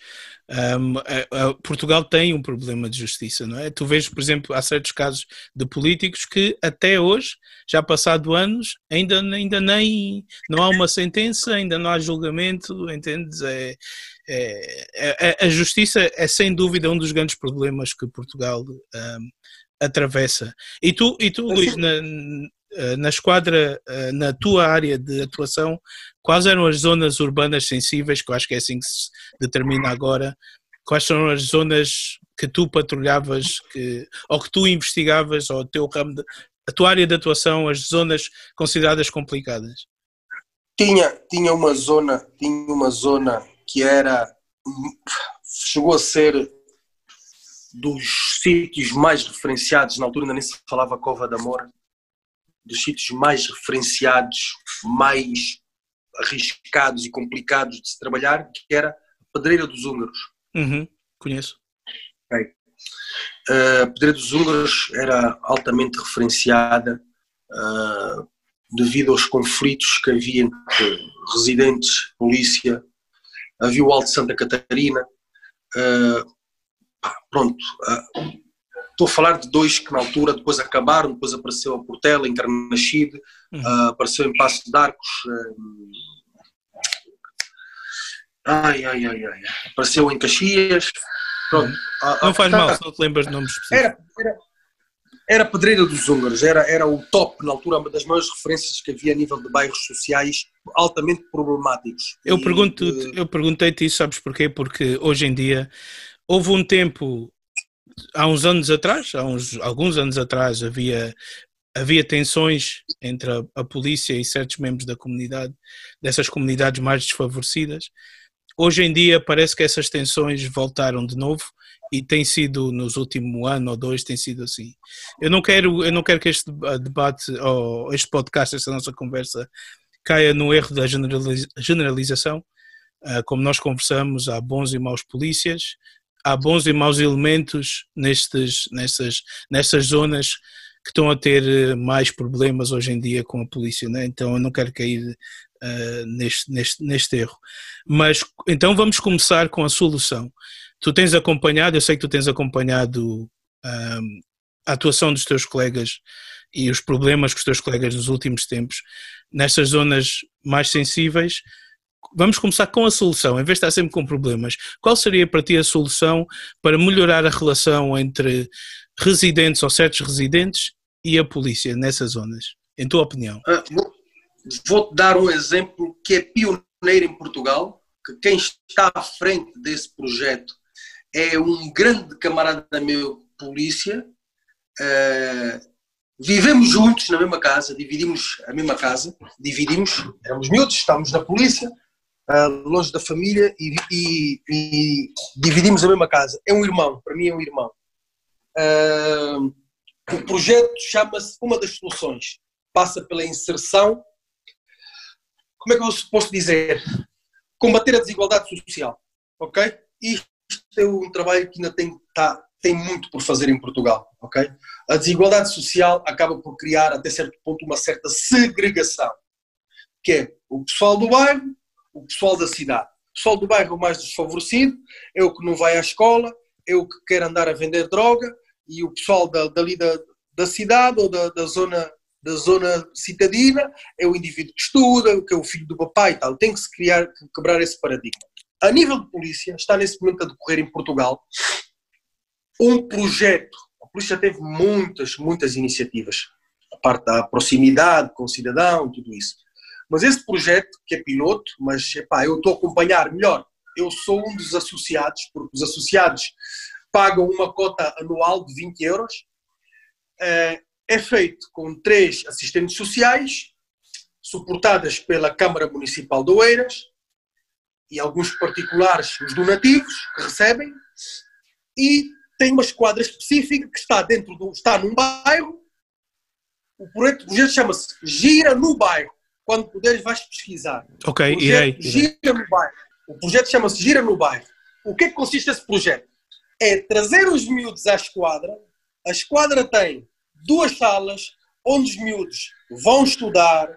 um, a, a, Portugal tem um problema de justiça, não é? Tu vês, por exemplo, há certos casos de políticos que até hoje, já passado anos, ainda, ainda nem não há uma sentença, ainda não há julgamento, entendes? É, é, é, é a justiça é sem dúvida um dos grandes problemas que Portugal um, atravessa. E tu, e tu Luís, na, na esquadra, na tua área de atuação, quais eram as zonas urbanas sensíveis, que eu acho que é assim que se determina agora, quais são as zonas que tu patrulhavas, que, ou que tu investigavas, ou teu ramo, de, a tua área de atuação, as zonas consideradas complicadas? Tinha, tinha uma zona, tinha uma zona que era, chegou a ser dos sítios mais referenciados, na altura ainda nem se falava Cova da Moura, dos sítios mais referenciados, mais arriscados e complicados de se trabalhar, que era a Pedreira dos Húngaros. Uhum, conheço. Okay. Uh, a Pedreira dos Húngaros era altamente referenciada uh, devido aos conflitos que havia entre residentes, polícia, havia o Alto Santa Catarina. Uh, pronto, estou a falar de dois que na altura depois acabaram, depois apareceu a Portela, em Carnachide, uhum. uh, apareceu em Passo de Arcos, uh, ai, ai, ai, ai, apareceu em Caxias, pronto. Uhum. Uh, não faz tá, mal, tá. não te lembras de nomes específicos. Era, era, era Pedreira dos Húngaros, era, era o top na altura, uma das maiores referências que havia a nível de bairros sociais altamente problemáticos. Eu, pergunto, eu perguntei-te isso, sabes porquê? Porque hoje em dia houve um tempo há uns anos atrás, há uns, alguns anos atrás, havia, havia tensões entre a, a, polícia e certos membros da comunidade, dessas comunidades mais desfavorecidas. Hoje em dia parece que essas tensões voltaram de novo e tem sido nos últimos ano ou dois tem sido assim. Eu não quero, eu não quero que este debate ou este podcast, esta nossa conversa caia no erro da generalização. Ah, como nós conversamos, há bons e maus polícias, há bons e maus elementos nestes, nestas, nestas zonas que estão a ter eh, mais problemas hoje em dia com a polícia, né? então eu não quero cair uh, neste, neste, neste erro. Mas então vamos começar com a solução. Tu tens acompanhado, eu sei que tu tens acompanhado a atuação dos teus colegas e os problemas com os teus colegas nos últimos tempos nestas zonas mais sensíveis vamos começar com a solução, em vez de estar sempre com problemas. Qual seria para ti a solução para melhorar a relação entre residentes ou certos residentes e a polícia nessas zonas, em tua opinião? Uh, Vou-te dar um exemplo que é pioneiro em Portugal que quem está à frente desse projeto é um grande camarada meu, polícia. Uh, vivemos juntos na mesma casa, dividimos a mesma casa, dividimos, éramos miúdos, estávamos na polícia, uh, longe da família e, e, e, dividimos a mesma casa. É um irmão, para mim é um irmão. Uh, o projeto chama-se Uma das Soluções, passa pela inserção. Como é que eu posso dizer? Combater a desigualdade social, ok? Isto é um trabalho que ainda tem, tá, tem muito por fazer em Portugal, ok? A desigualdade social acaba por criar, até certo ponto, uma certa segregação, que é o pessoal do bairro, o pessoal da cidade. O pessoal do bairro mais desfavorecido, é o que não vai à escola, é o que quer andar a vender droga, e o pessoal da, dali da, da cidade ou da, da zona da zona citadina é o indivíduo que estuda, que é o filho do papai e tal. Tem que se criar, quebrar esse paradigma. A nível de polícia, está nesse momento a decorrer em Portugal um projeto. A polícia teve muitas, muitas iniciativas. A parte da proximidade com o cidadão, tudo isso. Mas esse projeto, que é piloto, mas epá, eu estou a acompanhar melhor. Eu sou um dos associados, porque os associados pagam uma cota anual de 20 euros. Eh, é feito com três assistentes sociais, suportadas pela Câmara Municipal de Oeiras, e alguns particulares, os donativos, que recebem, e tem uma esquadra específica que está dentro do. está num bairro. O projeto, o projeto chama-se Gira no Bairro. Quando puderes, vais pesquisar. Ok, irei. Gira no Bairro. O projeto chama-se Gira no Bairro. O que é que consiste esse projeto? É trazer os miúdos à esquadra. A esquadra tem duas salas onde os miúdos vão estudar,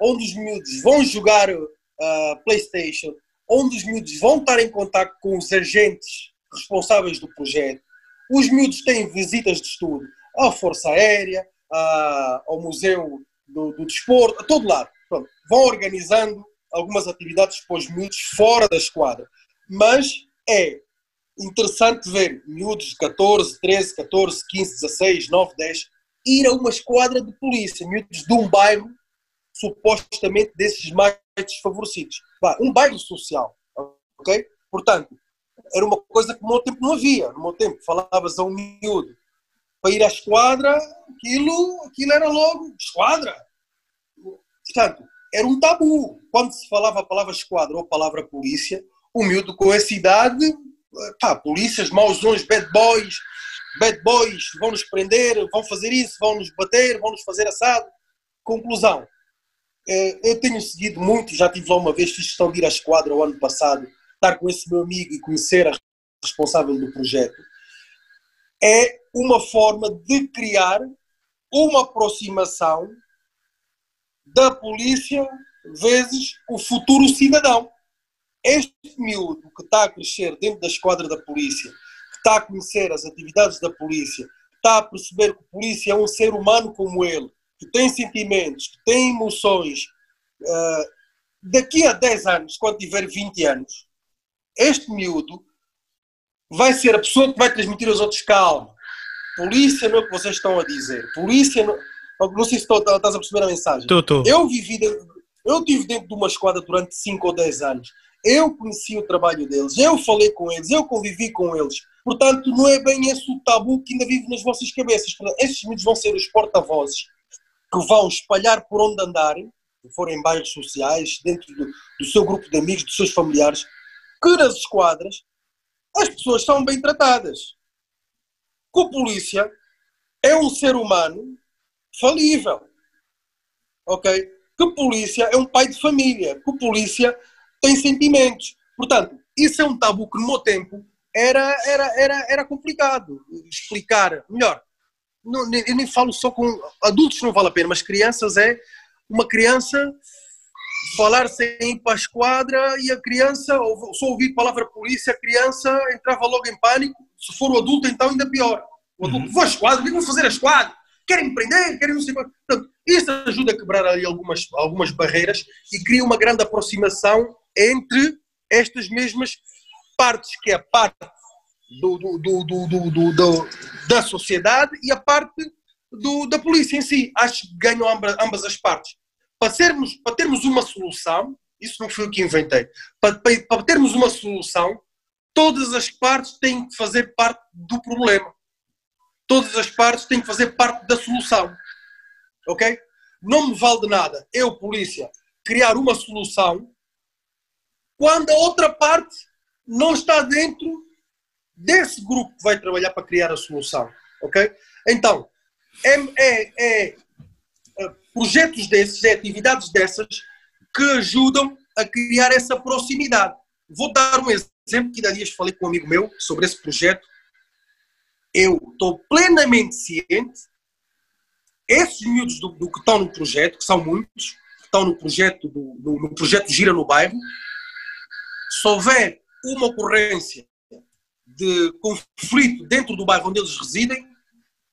onde os miúdos vão jogar uh, PlayStation, onde os miúdos vão estar em contato com os agentes responsáveis do projeto. Os miúdos têm visitas de estudo à Força Aérea, à, ao Museu do, do Desporto, a todo lado. Pronto, vão organizando algumas atividades para os miúdos fora da esquadra. Mas é interessante ver miúdos de 14, 13, 14, 15, 16, 9, 10 ir a uma esquadra de polícia, miúdos de um bairro supostamente desses mais desfavorecidos. Um bairro social, ok? Portanto, era uma coisa que no meu tempo não havia. No meu tempo falavas a um miúdo para ir à esquadra, aquilo, aquilo era logo esquadra. Portanto, era um tabu. Quando se falava a palavra esquadra ou a palavra polícia, o miúdo com essa idade, pá, polícias, mauzões, bad boys, bad boys, vão nos prender, vão fazer isso, vão nos bater, vão nos fazer assado. Conclusão, eh, eu tenho seguido muito, já tive lá uma vez, fiz questão de ir à esquadra o ano passado, estar com esse meu amigo e conhecer a responsável do projeto, é uma forma de criar uma aproximação da polícia vezes o futuro cidadão. Este miúdo que está a crescer dentro da esquadra da polícia, que está a conhecer as atividades da polícia, que está a perceber que a polícia é um ser humano como ele, que tem sentimentos, que tem emoções, uh, daqui a 10 anos, quando tiver 20 anos, este miúdo vai ser a pessoa que vai transmitir aos outros calma. Polícia não é o que vocês estão a dizer. Polícia não. Não sei se estás a perceber a mensagem. Eu vivi dentro, eu estive dentro de uma esquadra durante 5 ou 10 anos. Eu conheci o trabalho deles, eu falei com eles, eu convivi com eles. Portanto, não é bem esse o tabu que ainda vive nas vossas cabeças. Esses miúdos vão ser os porta-vozes que vão espalhar por onde andarem, se forem bairros sociais, dentro do, do seu grupo de amigos, dos seus familiares, que nas esquadras as pessoas são bem tratadas. Que o polícia é um ser humano falível. Ok? Que polícia é um pai de família. Que polícia tem sentimentos. Portanto, isso é um tabu que no meu tempo era, era, era, era complicado explicar. Melhor, não, eu nem falo só com adultos, não vale a pena, mas crianças é uma criança falar sem ir para a esquadra e a criança, só ouvir a palavra polícia, a criança entrava logo em pânico. Se for o adulto, então ainda pior. O adulto, uhum. vou à esquadra, o que vão fazer a esquadra? Querem me prender? Querem não sei Portanto, isso ajuda a quebrar ali algumas, algumas barreiras e cria uma grande aproximação entre estas mesmas partes, que é a parte do, do, do da sociedade e a parte da polícia em si. Acho que ganham ambas, ambas as partes para, sermos, para termos uma solução, isso não foi o que inventei. Para, para, para termos uma solução, todas as partes têm que fazer parte do problema. Todas as partes têm que fazer parte da solução. Ok? Não me vale de nada eu, polícia, criar uma solução quando a outra parte não está dentro desse grupo que vai trabalhar para criar a solução. Ok? Então, é, é, é, é projetos desses, é atividades dessas que ajudam a criar essa proximidade. Vou dar um exemplo que há dias falei com um amigo meu sobre esse projeto. Eu estou plenamente ciente, esses miúdos do, do, que estão no projeto, que são muitos, que estão no projeto, do, do, no projeto Gira no Bairro, se houver uma ocorrência de conflito dentro do bairro onde eles residem,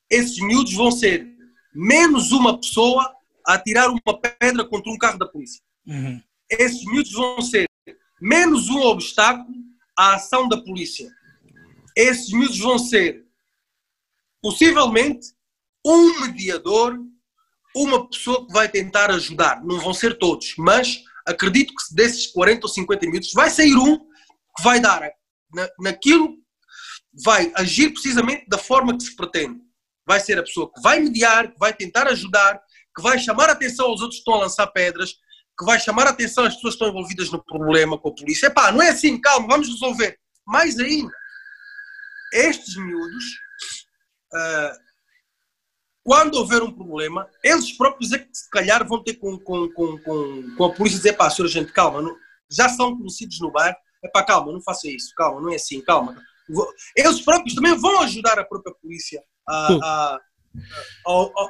esses miúdos vão ser menos uma pessoa a tirar uma pedra contra um carro da polícia. Uhum. Esses miúdos vão ser menos um obstáculo à ação da polícia. Esses miúdos vão ser, possivelmente, um mediador, uma pessoa que vai tentar ajudar. Não vão ser todos, mas acredito que desses 40 ou 50 minutos vai sair um que vai dar na, naquilo, vai agir precisamente da forma que se pretende. Vai ser a pessoa que vai mediar, que vai tentar ajudar, que vai chamar a atenção aos outros que estão a lançar pedras, que vai chamar a atenção às pessoas que estão envolvidas no problema com a polícia. Epá, não é assim, calma, vamos resolver. Mais ainda, estes miúdos, quando houver um problema, eles próprios é que se calhar vão ter com, com, com, com, com a polícia dizer, pá, senhor gente, calma, não, já são conhecidos no bairro, é pá, calma, não faça isso, calma, não é assim, calma. Eles próprios também vão ajudar a própria polícia a, a, a,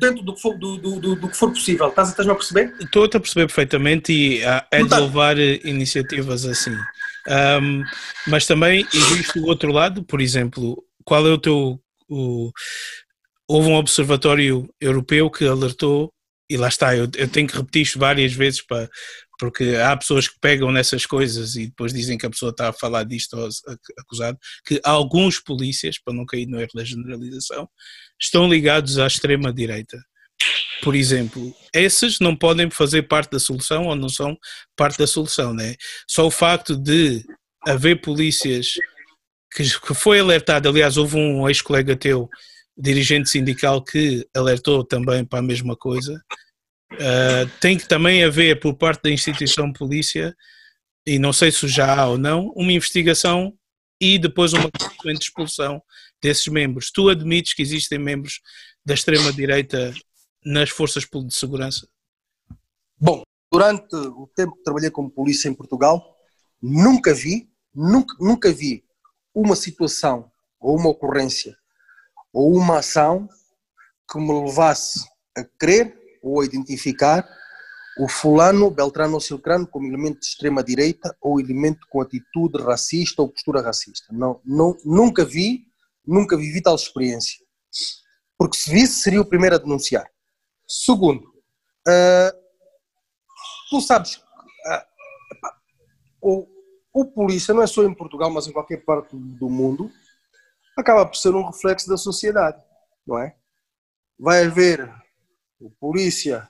dentro do que for, do, do, do, que for possível. Estás, estás a perceber? Estou a perceber perfeitamente e uh, é de louvar eh, iniciativas assim. Um, mas também existe o outro lado, por exemplo, qual é o teu. O, houve um observatório europeu que alertou, e lá está, eu, eu tenho que repetir isto várias vezes para, porque há pessoas que pegam nessas coisas e depois dizem que a pessoa está a falar disto ou acusado, que alguns polícias, para não cair no erro da generalização, estão ligados à extrema-direita. Por exemplo, esses não podem fazer parte da solução ou não são parte da solução, né? Só o facto de haver polícias que, que foi alertado, aliás, houve um ex-colega teu, dirigente sindical, que alertou também para a mesma coisa. Uh, tem que também haver por parte da instituição polícia, e não sei se já há ou não, uma investigação e depois uma consequente expulsão desses membros. Tu admites que existem membros da extrema-direita nas forças de segurança? Bom, durante o tempo que trabalhei como polícia em Portugal, nunca vi, nunca, nunca vi uma situação ou uma ocorrência ou uma ação que me levasse a crer ou a identificar o fulano, Beltrano ou Silcrano como elemento de extrema-direita ou elemento com atitude racista ou postura racista. Não, não, nunca vi nunca vivi tal experiência. Porque se visse, seria o primeiro a denunciar. Segundo, uh, tu sabes, uh, o, o polícia, não é só em Portugal, mas em qualquer parte do mundo, acaba por ser um reflexo da sociedade, não é? Vai haver o polícia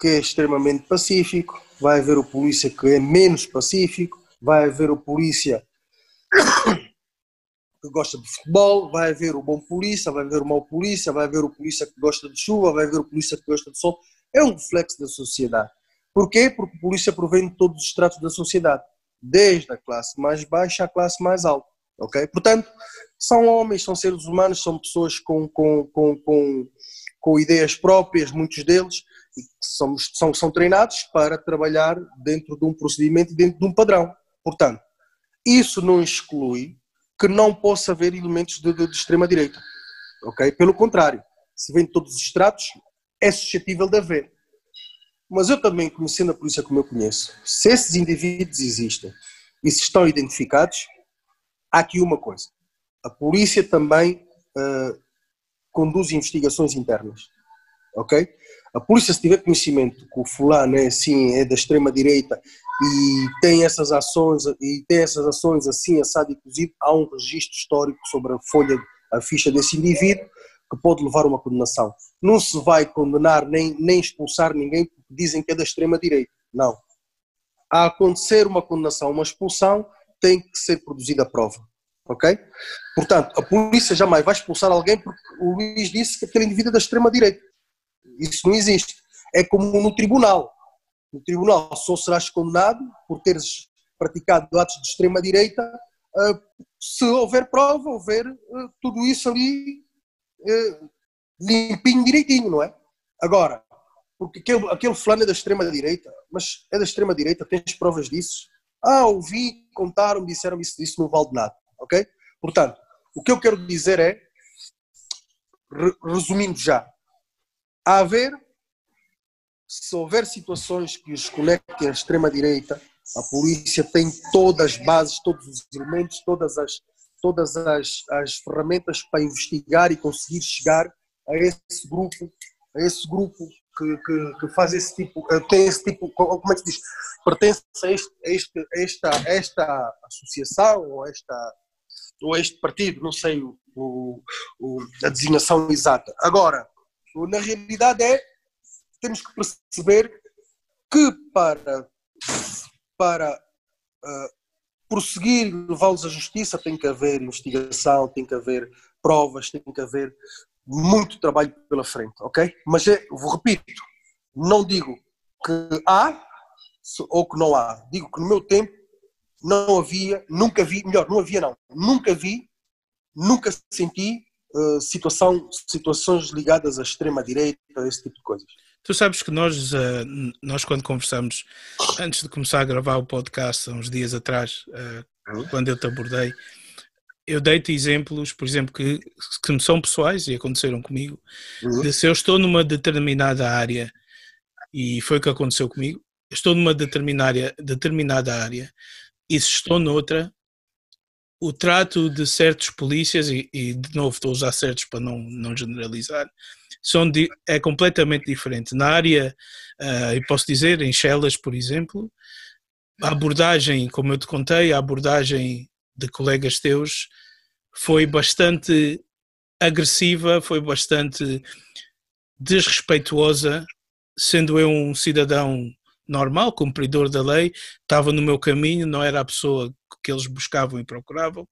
que é extremamente pacífico, vai haver o polícia que é menos pacífico, vai haver o polícia que gosta de futebol, vai haver o bom polícia, vai haver o mau polícia, vai haver o polícia que gosta de chuva, vai haver o polícia que gosta de sol. É um reflexo da sociedade. Porquê? Porque a polícia provém de todos os estratos da sociedade, desde a classe mais baixa à classe mais alta. Ok? Portanto, são homens, são seres humanos, são pessoas com, com, com, com, com ideias próprias, muitos deles, e somos, são, são treinados para trabalhar dentro de um procedimento dentro de um padrão. Portanto, isso não exclui que não possa haver elementos de, de, de extrema-direita. Ok? Pelo contrário, se vem de todos os estratos, é suscetível de haver. Mas eu também, conhecendo a polícia como eu conheço, se esses indivíduos existem e se estão identificados, há aqui uma coisa. A polícia também uh, conduz investigações internas. Ok? A polícia, se tiver conhecimento que o fulano é assim, é da extrema-direita e tem essas ações e tem essas ações assim assado inclusive há um registro histórico sobre a folha a ficha desse indivíduo que pode levar a uma condenação não se vai condenar nem, nem expulsar ninguém dizem que é da extrema direita Não. A acontecer uma condenação, uma expulsão, tem que ser produzida a prova. Ok? Portanto, a polícia jamais vai expulsar alguém porque o Luís disse que aquele indivíduo é da extrema-direita. Isso não existe. É como no tribunal. No tribunal só serás condenado por teres praticado atos de extrema-direita uh, se houver prova, houver uh, tudo isso ali uh, limpinho, direitinho, não é? Agora, porque aquele, aquele fulano é da extrema-direita, mas é da extrema-direita, tens provas disso? Ah, ouvi, contaram, disseram isso, isso de nada, ok? Portanto, o que eu quero dizer é, resumindo já, a haver, se houver situações que os conectem à extrema-direita, a polícia tem todas as bases, todos os elementos, todas as, todas as, as ferramentas para investigar e conseguir chegar a esse grupo, a esse grupo que, que, que faz esse tipo, eh, tem esse tipo, como é que se diz, pertence a, este, a, este, a esta, a esta associação ou a esta ou este partido, não sei o, o, a designação exata. Agora, na realidade é, temos que perceber que para para uh, prosseguir, levá-los à justiça, tem que haver investigação, tem que haver provas, tem que haver muito trabalho pela frente, ok? Mas é, vou repito, não digo que há ou que não há, digo que no meu tempo não havia, nunca vi, melhor, não havia não, nunca vi, nunca senti uh, situação, situações ligadas à extrema-direita, esse tipo de coisas. Tu sabes que nós, uh, nós quando conversamos, antes de começar a gravar o podcast, há uns dias atrás, uh, quando eu te abordei, eu dei-te exemplos, por exemplo, que, que me são pessoais e aconteceram comigo, uhum. de se eu estou numa determinada área, e foi o que aconteceu comigo, estou numa determinada, determinada área, e se estou noutra, o trato de certos polícias, e, e, de novo estou a usar certos para não, não generalizar, são de, é completamente diferente. Na área, uh, eu posso dizer, em Chelas, por exemplo, a abordagem, como eu te contei, a abordagem de colegas teus foi bastante agressiva, foi bastante desrespeituosa, sendo eu um cidadão normal, cumpridor da lei, estava no meu caminho, não era a pessoa que eles buscavam e procuravam.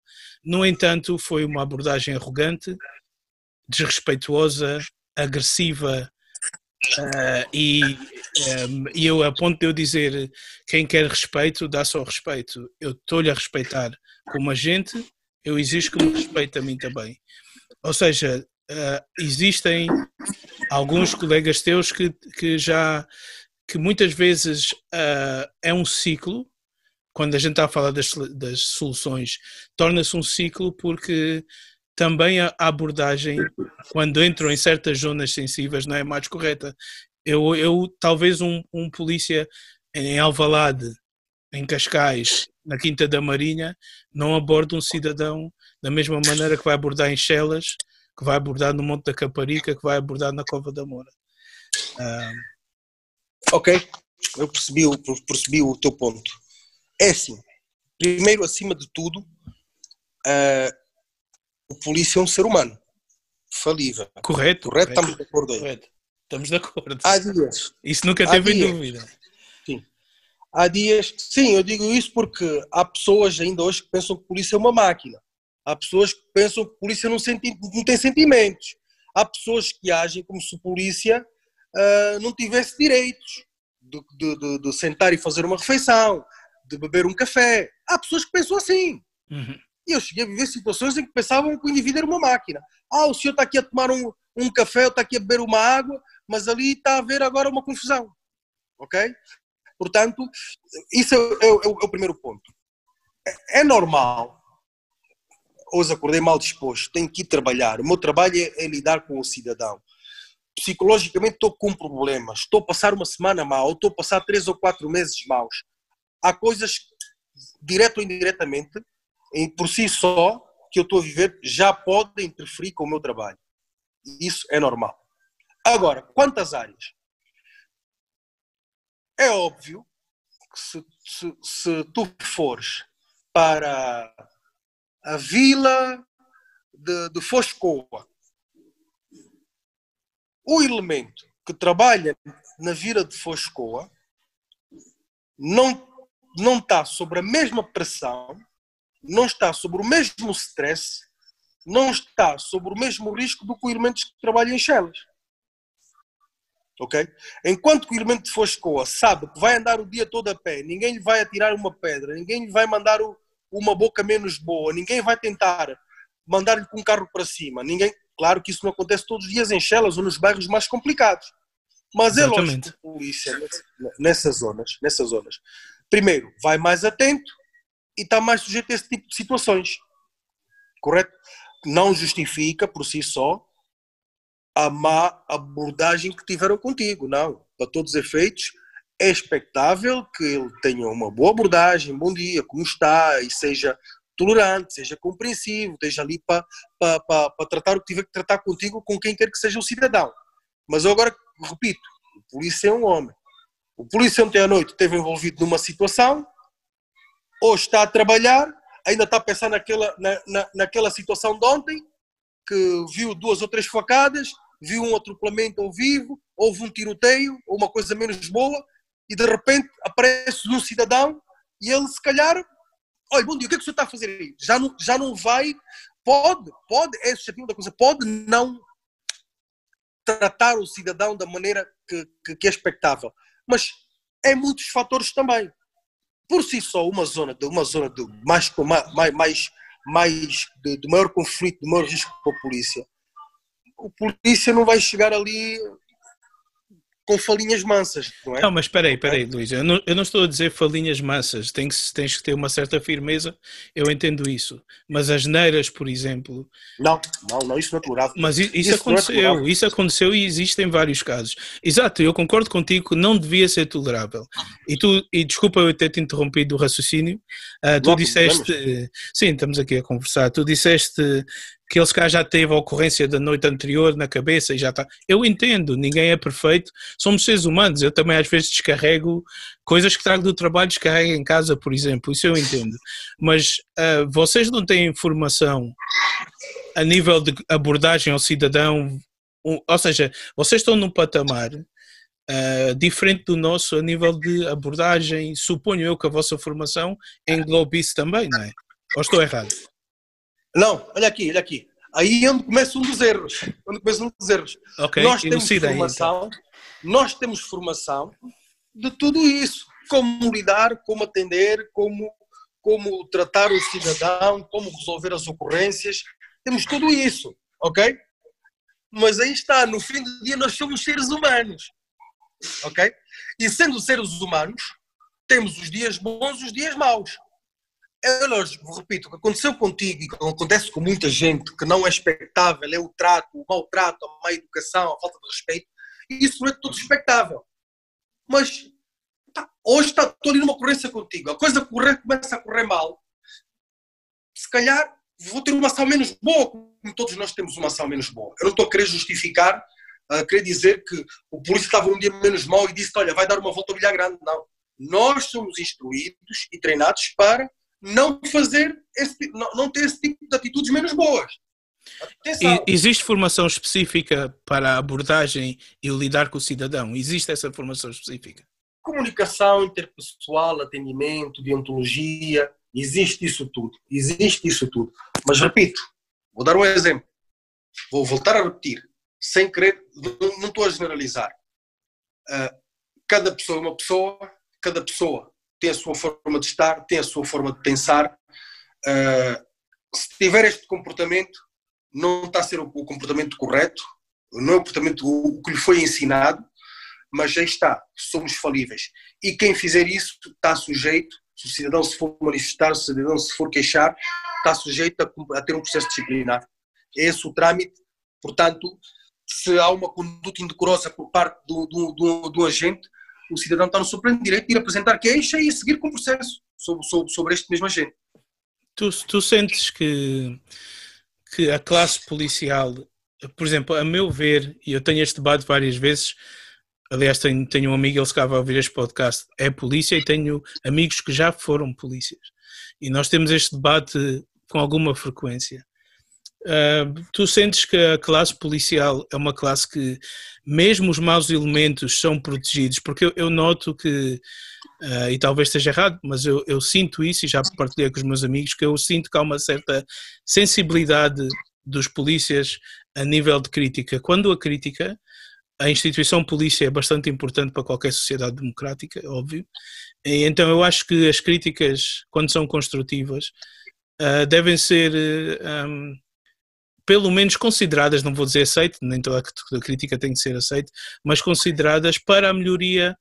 No entanto, foi uma abordagem arrogante, desrespeituosa, agressiva uh, e, um, e eu a ponto de eu dizer quem quer respeito dá só respeito. Eu estou-lhe a respeitar como agente, eu exijo que me respeite a mim também. Ou seja, uh, existem alguns colegas teus que, que já que muitas vezes uh, é um ciclo quando a gente está a falar das, das soluções, torna-se um ciclo porque também a abordagem, quando entram em certas zonas sensíveis, não é mais correta. Eu, eu talvez um, um polícia em Alvalade, em Cascais, na Quinta da Marinha, não aborda um cidadão da mesma maneira que vai abordar em Chelas, que vai abordar no Monte da Caparica, que vai abordar na Cova da Moura. Ok, eu percebi, percebi o teu ponto. É assim, primeiro, acima de tudo, uh, o polícia é um ser humano falível. Correto. Correto, estamos de acordo aí. Correto. Estamos de acordo. Há dias. Isso nunca teve em dúvida. Há dias, sim, eu digo isso porque há pessoas ainda hoje que pensam que a polícia é uma máquina. Há pessoas que pensam que a polícia não, senti, não tem sentimentos. Há pessoas que agem como se a polícia uh, não tivesse direitos de, de, de, de, sentar e fazer uma refeição, de beber um café. Há pessoas que pensam assim. Uhum. E eu cheguei a viver situações em que pensavam que o indivíduo era uma máquina. Ah, o senhor está aqui a tomar um, um café, ou está aqui a beber uma água, mas ali está a haver agora uma confusão. Ok? Portanto, isso é, é, é, é o primeiro ponto. É, é, normal. Hoje acordei mal disposto, tenho que ir trabalhar. O meu trabalho é, é lidar com o cidadão. Psicologicamente estou com problemas, estou a passar uma semana mal, estou a passar três ou quatro meses maus. Há coisas, direto ou indiretamente, em por si só, que eu estou a viver, já pode interferir com o meu trabalho. Isso é normal. Agora, quantas áreas? É óbvio que se, se, se tu fores para a vila de, de Foscoa, o elemento que trabalha na vila de Foscoa não, não está sobre a mesma pressão, não está sobre o mesmo stress, não está sobre o mesmo risco do que o elemento que trabalha em chelas. Ok? Enquanto que o elemento de Foscoa sabe que vai andar o dia todo a pé, ninguém lhe vai atirar uma pedra, ninguém lhe vai mandar o, uma boca menos boa, ninguém vai tentar mandar-lhe com um carro para cima, ninguém. Claro que isso não acontece todos os dias em Chelas ou nos bairros mais complicados. Mas Exatamente. é lógico que a polícia, nessas zonas, nessas zonas, primeiro, vai mais atento e está mais sujeito a esse tipo de situações. Correto? Não justifica por si só a má abordagem que tiveram contigo. Não. Para todos os efeitos, é expectável que ele tenha uma boa abordagem, bom dia, como está, e seja tolerante, seja compreensivo, esteja ali para, para, para, para tratar o que tiver que tratar contigo com quem quer que seja o cidadão. Mas eu agora repito, o polícia é um homem. O polícia ontem à noite esteve envolvido numa situação, ou está a trabalhar, ainda está a pensar naquela, na, na, naquela situação de ontem, que viu duas ou três facadas, viu um atropelamento ao vivo, houve um tiroteio, ou uma coisa menos boa, e de repente aparece um cidadão e ele se calhar, olha, bom dia, o que é que o senhor está a fazer aí? Já não, já não vai, pode, pode, é suscetível da coisa, pode não tratar o cidadão da maneira que, que, que é expectável. Mas é muitos fatores também. Por si só, uma zona de uma zona de mais mais mais, mais de, de maior conflito, de maior risco para a polícia, o polícia não vai chegar ali com falinhas mansas, não é? Não, mas espera aí, espera aí, Luís, eu não, eu não estou a dizer falinhas mansas, tens, tens que ter uma certa firmeza, eu entendo isso, mas as neiras, por exemplo... Não, não, não, isso não é tolerável. Mas isso, isso, isso aconteceu, é isso aconteceu e existe em vários casos. Exato, eu concordo contigo que não devia ser tolerável. E tu, e desculpa eu ter te interrompido o raciocínio, uh, tu disseste... Sim, estamos aqui a conversar, tu disseste que ele se calhar já teve a ocorrência da noite anterior na cabeça e já está. Eu entendo, ninguém é perfeito, somos seres humanos. Eu também às vezes descarrego coisas que trago do trabalho, descarrego em casa, por exemplo, isso eu entendo. Mas uh, vocês não têm informação a nível de abordagem ao cidadão, ou seja, vocês estão num patamar Uh, diferente do nosso a nível de abordagem. Suponho eu que a vossa formação englobe isso também, não é? Ou estou errado? Não, olha aqui, olha aqui. Aí é onde começa um dos erros. Onde começa um dos erros. Okay, nós temos formação, aí, então. nós temos formação de tudo isso. Como lidar, como atender, como, como tratar o cidadão, como resolver as ocorrências. Temos tudo isso, ok? Mas aí está, no fim do dia nós somos seres humanos. Ok? E sendo seres humanos, temos os dias bons e os dias maus é lógico, repito, o que aconteceu contigo e acontece com muita gente que não é expectável é o trato, o maltrato, a má educação, a falta de respeito, e isso não é todo expectável. Mas tá, hoje estou ali numa ocorrência contigo, a coisa correr, começa a correr mal, se calhar vou ter uma ação menos boa, como todos nós temos uma ação menos boa. Eu não estou a querer justificar, a querer dizer que o polícia estava um dia menos mal e disse, olha, vai dar uma volta ao bilhar grande. Não. Nós somos instruídos e treinados para não fazer esse, não, não ter esse tipo de atitudes menos boas. Existe formação específica para a abordagem e lidar com o cidadão? Existe essa formação específica? Comunicação interpessoal, atendimento, deontologia, existe isso tudo. Existe isso tudo. Mas repito, vou dar um exemplo. Vou voltar a repetir, sem querer, não estou a generalizar. Uh, cada pessoa é uma pessoa, cada pessoa tem a sua forma de estar, tem a sua forma de pensar. Uh, se tiver este comportamento, não está a ser o, comportamento correto, não é o comportamento o, que lhe foi ensinado, mas aí está, somos falíveis. E quem fizer isso está sujeito, se o cidadão se for manifestar, se o cidadão se for queixar, está sujeito a, a ter um processo disciplinar. É esse o trâmite, portanto, se há uma conduta indecorosa por parte do agente, o cidadão está no seu pleno direito de ir apresentar queixa e seguir com o processo sobre, sobre, sobre este mesmo agente. Tu, tu sentes que, que a classe policial, por exemplo, a meu ver, e eu tenho este debate várias vezes, aliás tenho, tenho um amigo, ele se acaba a ouvir este podcast, é polícia e tenho amigos que já foram polícias. E nós temos este debate com alguma frequência. Uh, tu sentes que a classe policial é uma classe que, mesmo os maus elementos, são protegidos? Porque eu, eu noto que Uh, e talvez esteja errado, mas eu, eu, sinto isso e já partilhei com os meus amigos que eu sinto que há uma certa sensibilidade dos polícias a nível de crítica. Quando a crítica, a instituição polícia é bastante importante para qualquer sociedade democrática, óbvio, e então eu acho que as críticas, quando são construtivas, uh, devem ser um, pelo menos consideradas, não vou dizer aceite, nem toda a crítica tem que ser aceite, mas consideradas para a melhoria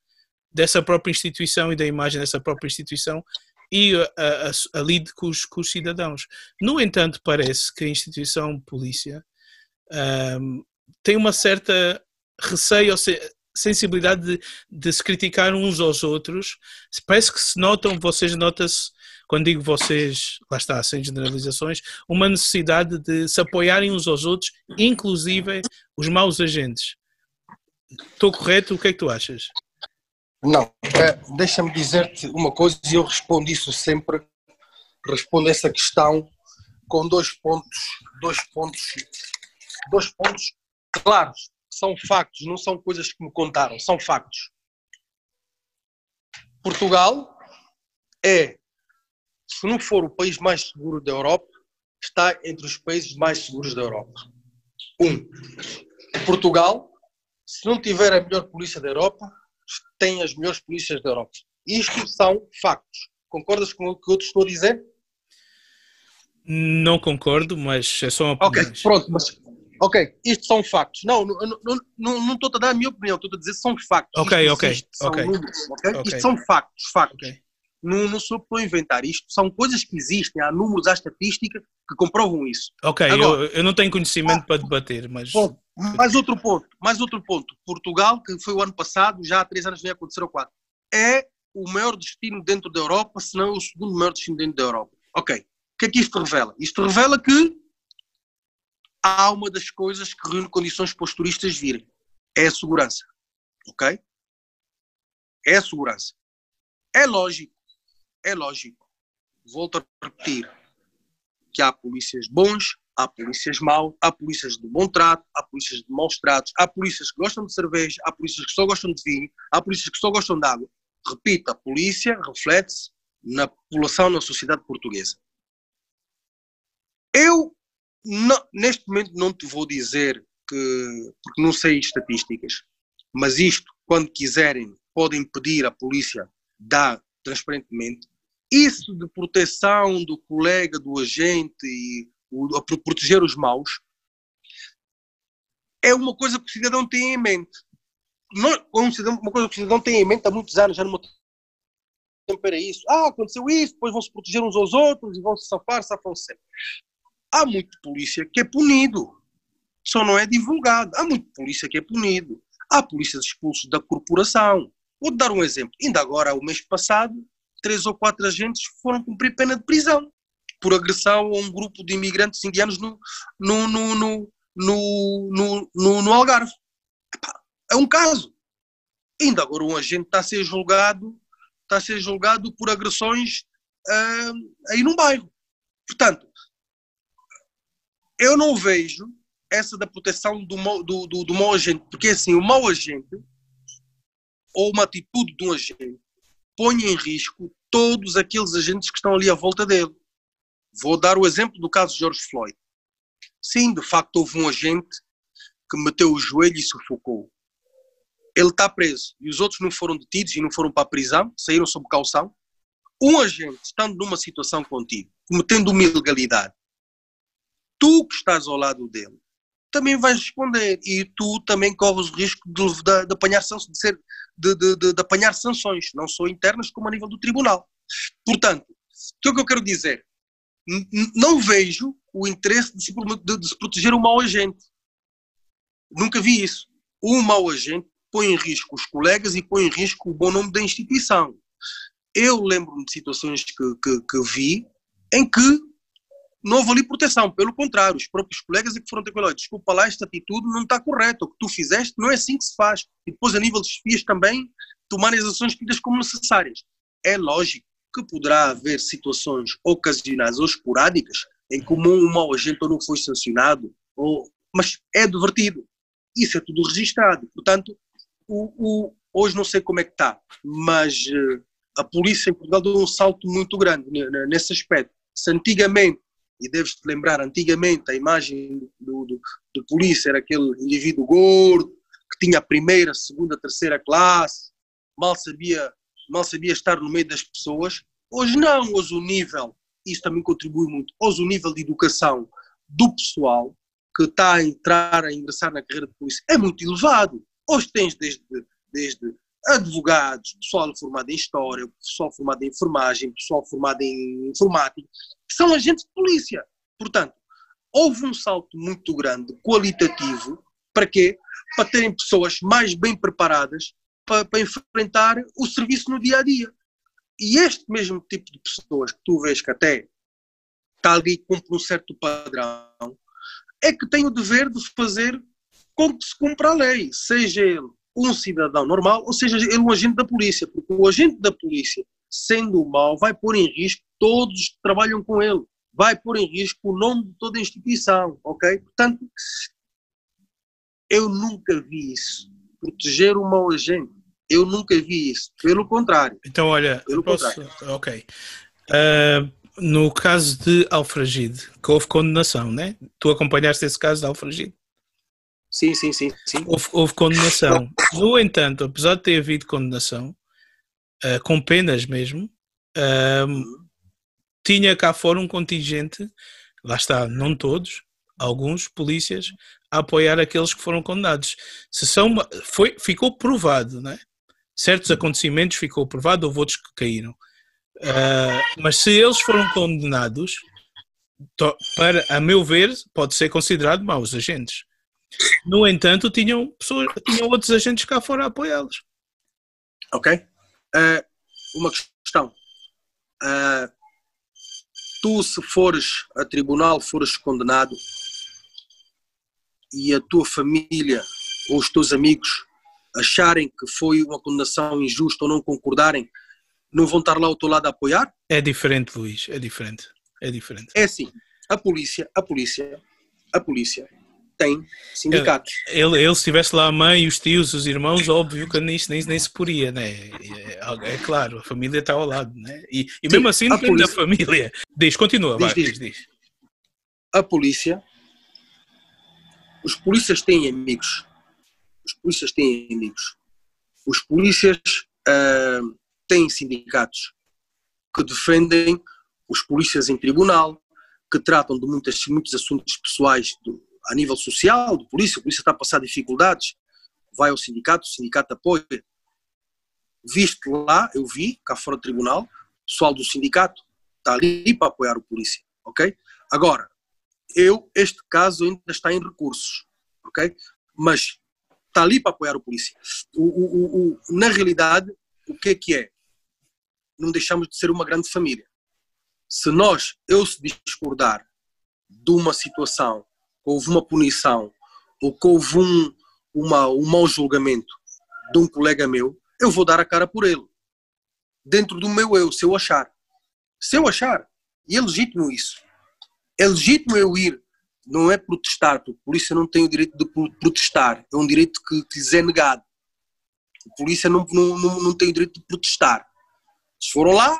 dessa própria instituição e da imagem dessa própria instituição e a, a, a lide com os, com os, cidadãos. No entanto, parece que a instituição polícia um, tem uma certa receio ou se, sensibilidade de, de, se criticar uns aos outros. Parece que se notam, vocês notam-se, quando digo vocês, lá está, sem generalizações, uma necessidade de se apoiarem uns aos outros, inclusive os maus agentes. Estou correto? O que é que tu achas? Não, é, deixa-me dizer-te uma coisa e eu respondo isso sempre, respondo essa questão com dois pontos, dois pontos, dois pontos claros, são factos, não são coisas que me contaram, são factos. Portugal é, se não for o país mais seguro da Europa, está entre os países mais seguros da Europa. Um, Portugal, se não tiver a melhor polícia da Europa, tem as melhores polícias da Europa. Isto são factos. Concordas com o que eu te estou a dizer? Não concordo, mas é só uma opinião. Ok, pronto, mas ok, isto são factos. Não, não, não, não, não estou a dar a minha opinião, estou a dizer que são factos. Ok, isto ok, existe, okay. Números, okay? okay. Isto são factos, factos. Okay. Não, sou para inventar isto, são coisas que existem, há números, há estatística que comprovam isso. Ok, Agora, eu, eu não tenho conhecimento ah, para debater, mas. Bom, mais outro ponto, mais outro ponto. Portugal, que foi o ano passado, já há três anos vem acontecer ou quatro, é o maior destino dentro da Europa, se não o segundo maior destino dentro da Europa. Ok. O que é que isto revela? Isto revela que há uma das coisas que reúne condições para os turistas virem. É a segurança. Ok? É a segurança. É lógico, é lógico. Volto a repetir que há polícias bons, há polícias maus, há polícias de bom trato, há polícias de maus tratos, há polícias que gostam de cerveja, há polícias que só gostam de vinho, há polícias que só gostam de água. Repito, a polícia reflete-se na população, na sociedade portuguesa. Eu, não, neste momento, não te vou dizer que, porque não sei estatísticas, mas isto, quando quiserem, podem pedir à polícia dar transparentemente. Isso de proteção do colega, do agente e a proteger os maus, é uma coisa que o cidadão tem em mente. Não, cidadão, uma coisa que o cidadão tem em mente há muitos anos, já meu tempo era isso. Ah, aconteceu isso, depois vão se proteger uns aos outros e vão se safar, safam sempre. Há muito polícia que é punido, só não é divulgado. Há muito polícia que é punido. Há polícias expulsos da corporação. Vou dar um exemplo. Ainda agora, o mês passado, três ou quatro agentes foram cumprir pena de prisão por agressão a um grupo de imigrantes indianos no, no, no, no, no, no, no Algarve. É um caso. Ainda agora um agente está a ser julgado, está a ser julgado por agressões uh, aí num bairro. Portanto, eu não vejo essa da proteção do, do, do, do mau agente, porque assim, o mau agente ou uma atitude de um agente põe em risco todos aqueles agentes que estão ali à volta dele. Vou dar o exemplo do caso de George Floyd. Sim, de facto houve um agente que meteu o joelho e sufocou. Ele está preso e os outros não foram detidos e não foram para a prisão, saíram sob caução. Um agente, estando numa situação contigo, cometendo uma ilegalidade, tu que estás ao lado dele, também vais responder e tu também corres o risco de, de, de apanhar, de, ser, de, de, de, apanhar sanções, não só internas como a nível do tribunal. Portanto, o que é que eu quero dizer? não vejo o interesse de se, de, se proteger o mau agente. Nunca vi isso. O mau agente põe em risco os colegas e põe em risco o bom nome da instituição. Eu lembro-me de situações que, que, que, vi em que não houve ali proteção, pelo contrário, os próprios colegas é que foram ter com desculpa lá, esta atitude não está correta, o que tu fizeste não é assim que se faz. E depois, a nível de espias também, tomarem as ações tidas como necessárias. É lógico que poderá haver situações ocasionais ou esporádicas em que um mau agente não foi sancionado, ou, mas é divertido. Isso é tudo registrado. Portanto, o, o, hoje não sei como é que está, mas uh, a polícia em Portugal deu um salto muito grande nesse aspecto. Se antigamente, e deves-te lembrar, antigamente a imagem do, do, do polícia era aquele indivíduo gordo, que tinha a primeira, segunda, terceira classe, mal sabia, mal sabia estar no meio das pessoas. Hoje não, hoje o nível, isso também contribui muito, hoje o nível de educação do pessoal que está a entrar, a ingressar na carreira de polícia é muito elevado. Hoje tens desde, desde advogados, pessoal formado em História, pessoal formado em Enfermagem, pessoal formado em Informática, que são agentes de polícia. Portanto, houve um salto muito grande, qualitativo, para quê? Para terem pessoas mais bem preparadas para, para enfrentar o serviço no dia a dia. E este mesmo tipo de pessoas que tu vês que até está ali cumpre um certo padrão, é que tem o dever de fazer com que se cumpra a lei, seja ele um cidadão normal, ou seja ele um agente da polícia, porque o agente da polícia, sendo mau, vai pôr em risco todos que trabalham com ele, vai pôr em risco o nome de toda a instituição, ok? Portanto, eu nunca vi isso. Proteger um mau agente, eu nunca vi isso. Pelo contrário. Então, olha, pelo posso... contrário. ok. Uh, no caso de Alfragide, que houve condenação, né? Tu acompanhaste esse caso de Alfragide? Sim, sim, sim. sim. Houve, houve condenação. No entanto, apesar de ter havido condenação, uh, com penas mesmo, uh, tinha cá fora um contingente, lá está, não todos, alguns polícias, a apoiar aqueles que foram condenados. Se são, foi, ficou provado, né? certos acontecimentos ficou provado, houve outros que caíram. Uh, mas se eles foram condenados, para, a meu ver, pode ser considerado maus agentes. No entanto, tinham, pessoas, tinham outros agentes cá fora a apoiá-los. Ok. Uh, uma questão. Uh, tu, se fores a tribunal, fores condenado e a tua família ou os teus amigos acharem que foi uma condenação injusta ou não concordarem, não vão estar lá ao teu lado a apoiar? É diferente, Luís, é diferente. É diferente. É assim, a polícia, a polícia, a polícia tem sindicatos. Ele, ele, se tivesse lá a mãe, os tios, os irmãos, óbvio que nisso nem, nem se poria, né? É, é, claro, a família está ao lado, né? E, e Sim, mesmo assim depende polícia... da família. Diz, continua, diz, vai, diz, diz. A polícia, os polícias têm amigos. Os polícias têm amigos. Os polícias uh, têm sindicatos que defendem os polícias em tribunal, que tratam de muitas, muitos assuntos pessoais do, a nível social, do polícia, a polícia está a passar dificuldades, vai ao sindicato, o sindicato apoia. Viste lá, eu vi, cá fora do tribunal, o pessoal do sindicato está ali para apoiar o polícia, ok? Agora, eu, este caso ainda está em recursos, ok? Mas está ali para apoiar o polícia. O, o, o, na realidade, o que é que é? Não deixamos de ser uma grande família. Se nós, eu se discordar de uma situação houve uma punição ou que houve um, uma, um mau julgamento de um colega meu, eu vou dar a cara por ele. Dentro do meu eu, se eu achar. Se eu achar. E é legítimo isso. É legítimo eu ir. Não é protestar, porque a polícia não tem o direito de protestar. É um direito que, lhes é negado. A polícia não, não, não, não tem o direito de protestar. Eles foram lá,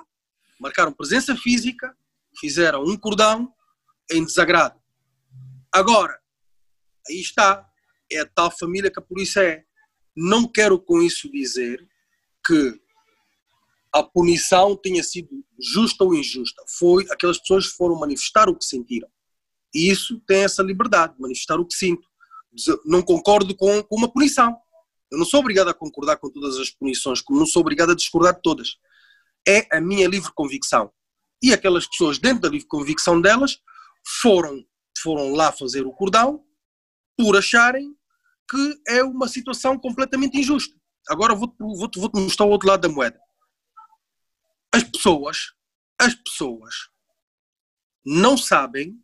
marcaram presença física, fizeram um cordão em desagrado. Agora, aí está, é a tal família que a polícia é. Não quero com isso dizer que a punição tenha sido justa ou injusta. Foi aquelas pessoas que foram manifestar o que sentiram. E isso tem essa liberdade, manifestar o que sinto. Não concordo com, com uma punição. Eu não sou obrigado a concordar com todas as punições, como não sou obrigado a discordar de todas. É a minha livre convicção. E aquelas pessoas, dentro da livre convicção delas, foram foram lá fazer o cordão por acharem que é uma situação completamente injusta. Agora vou-te vou -te, vou -te mostrar o outro lado da moeda. As pessoas, as pessoas não sabem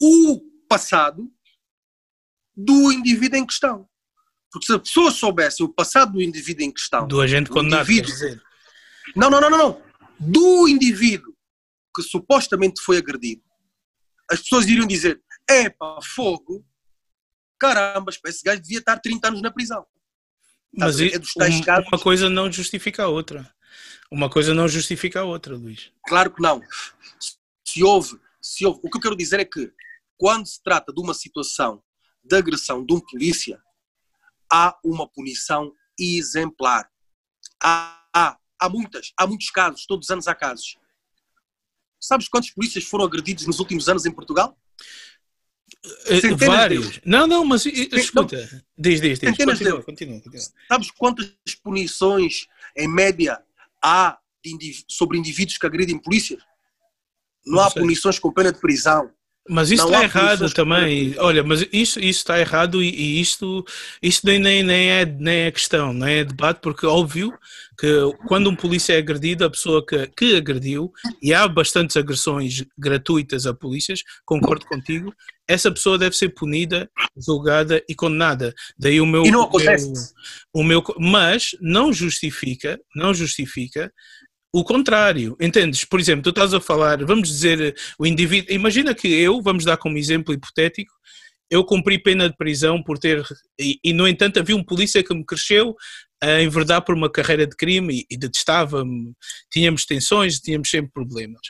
o passado do indivíduo em questão. Porque se as pessoas soubessem o passado do indivíduo em questão... Do agente condenado. Não, não, não, não, não. Do indivíduo que supostamente foi agredido as pessoas iriam dizer: epa, fogo, caramba, esse gajo devia estar 30 anos na prisão. Mas é dos tais uma, casos... uma coisa não justifica a outra. Uma coisa não justifica a outra, Luís. Claro que não. Se houve, se houve, o que eu quero dizer é que quando se trata de uma situação de agressão de um polícia, há uma punição exemplar. Há, há, há muitas, há muitos casos, todos os anos há casos. Sabes quantos polícias foram agredidos nos últimos anos em Portugal? Eh, Centenas Vários. Deles. Não, não, mas escuta. Não, diz, diz, diz. Continua, continua, continua. Sabes quantas punições, em média, há sobre indivíduos que agredem polícias? Não, não há sei. punições com pena de prisão. Mas isso está errado também. Olha, mas isso, isso está errado e, e isto, isto nem, nem, nem, é, nem é questão, não é debate, porque óbvio que quando um polícia é agredido, a pessoa que, que agrediu, e há bastantes agressões gratuitas a polícias, concordo contigo, essa pessoa deve ser punida, julgada e condenada. Daí o meu. E não acontece. O meu, o meu, mas não justifica, não justifica o contrário, entendes? Por exemplo, tu estás a falar, vamos dizer, o indivíduo, imagina que eu, vamos dar como exemplo hipotético, eu cumpri pena de prisão por ter, e, e no entanto havia um polícia que me cresceu a enverdar por uma carreira de crime e, e detestava-me, tínhamos tensões, tínhamos sempre problemas.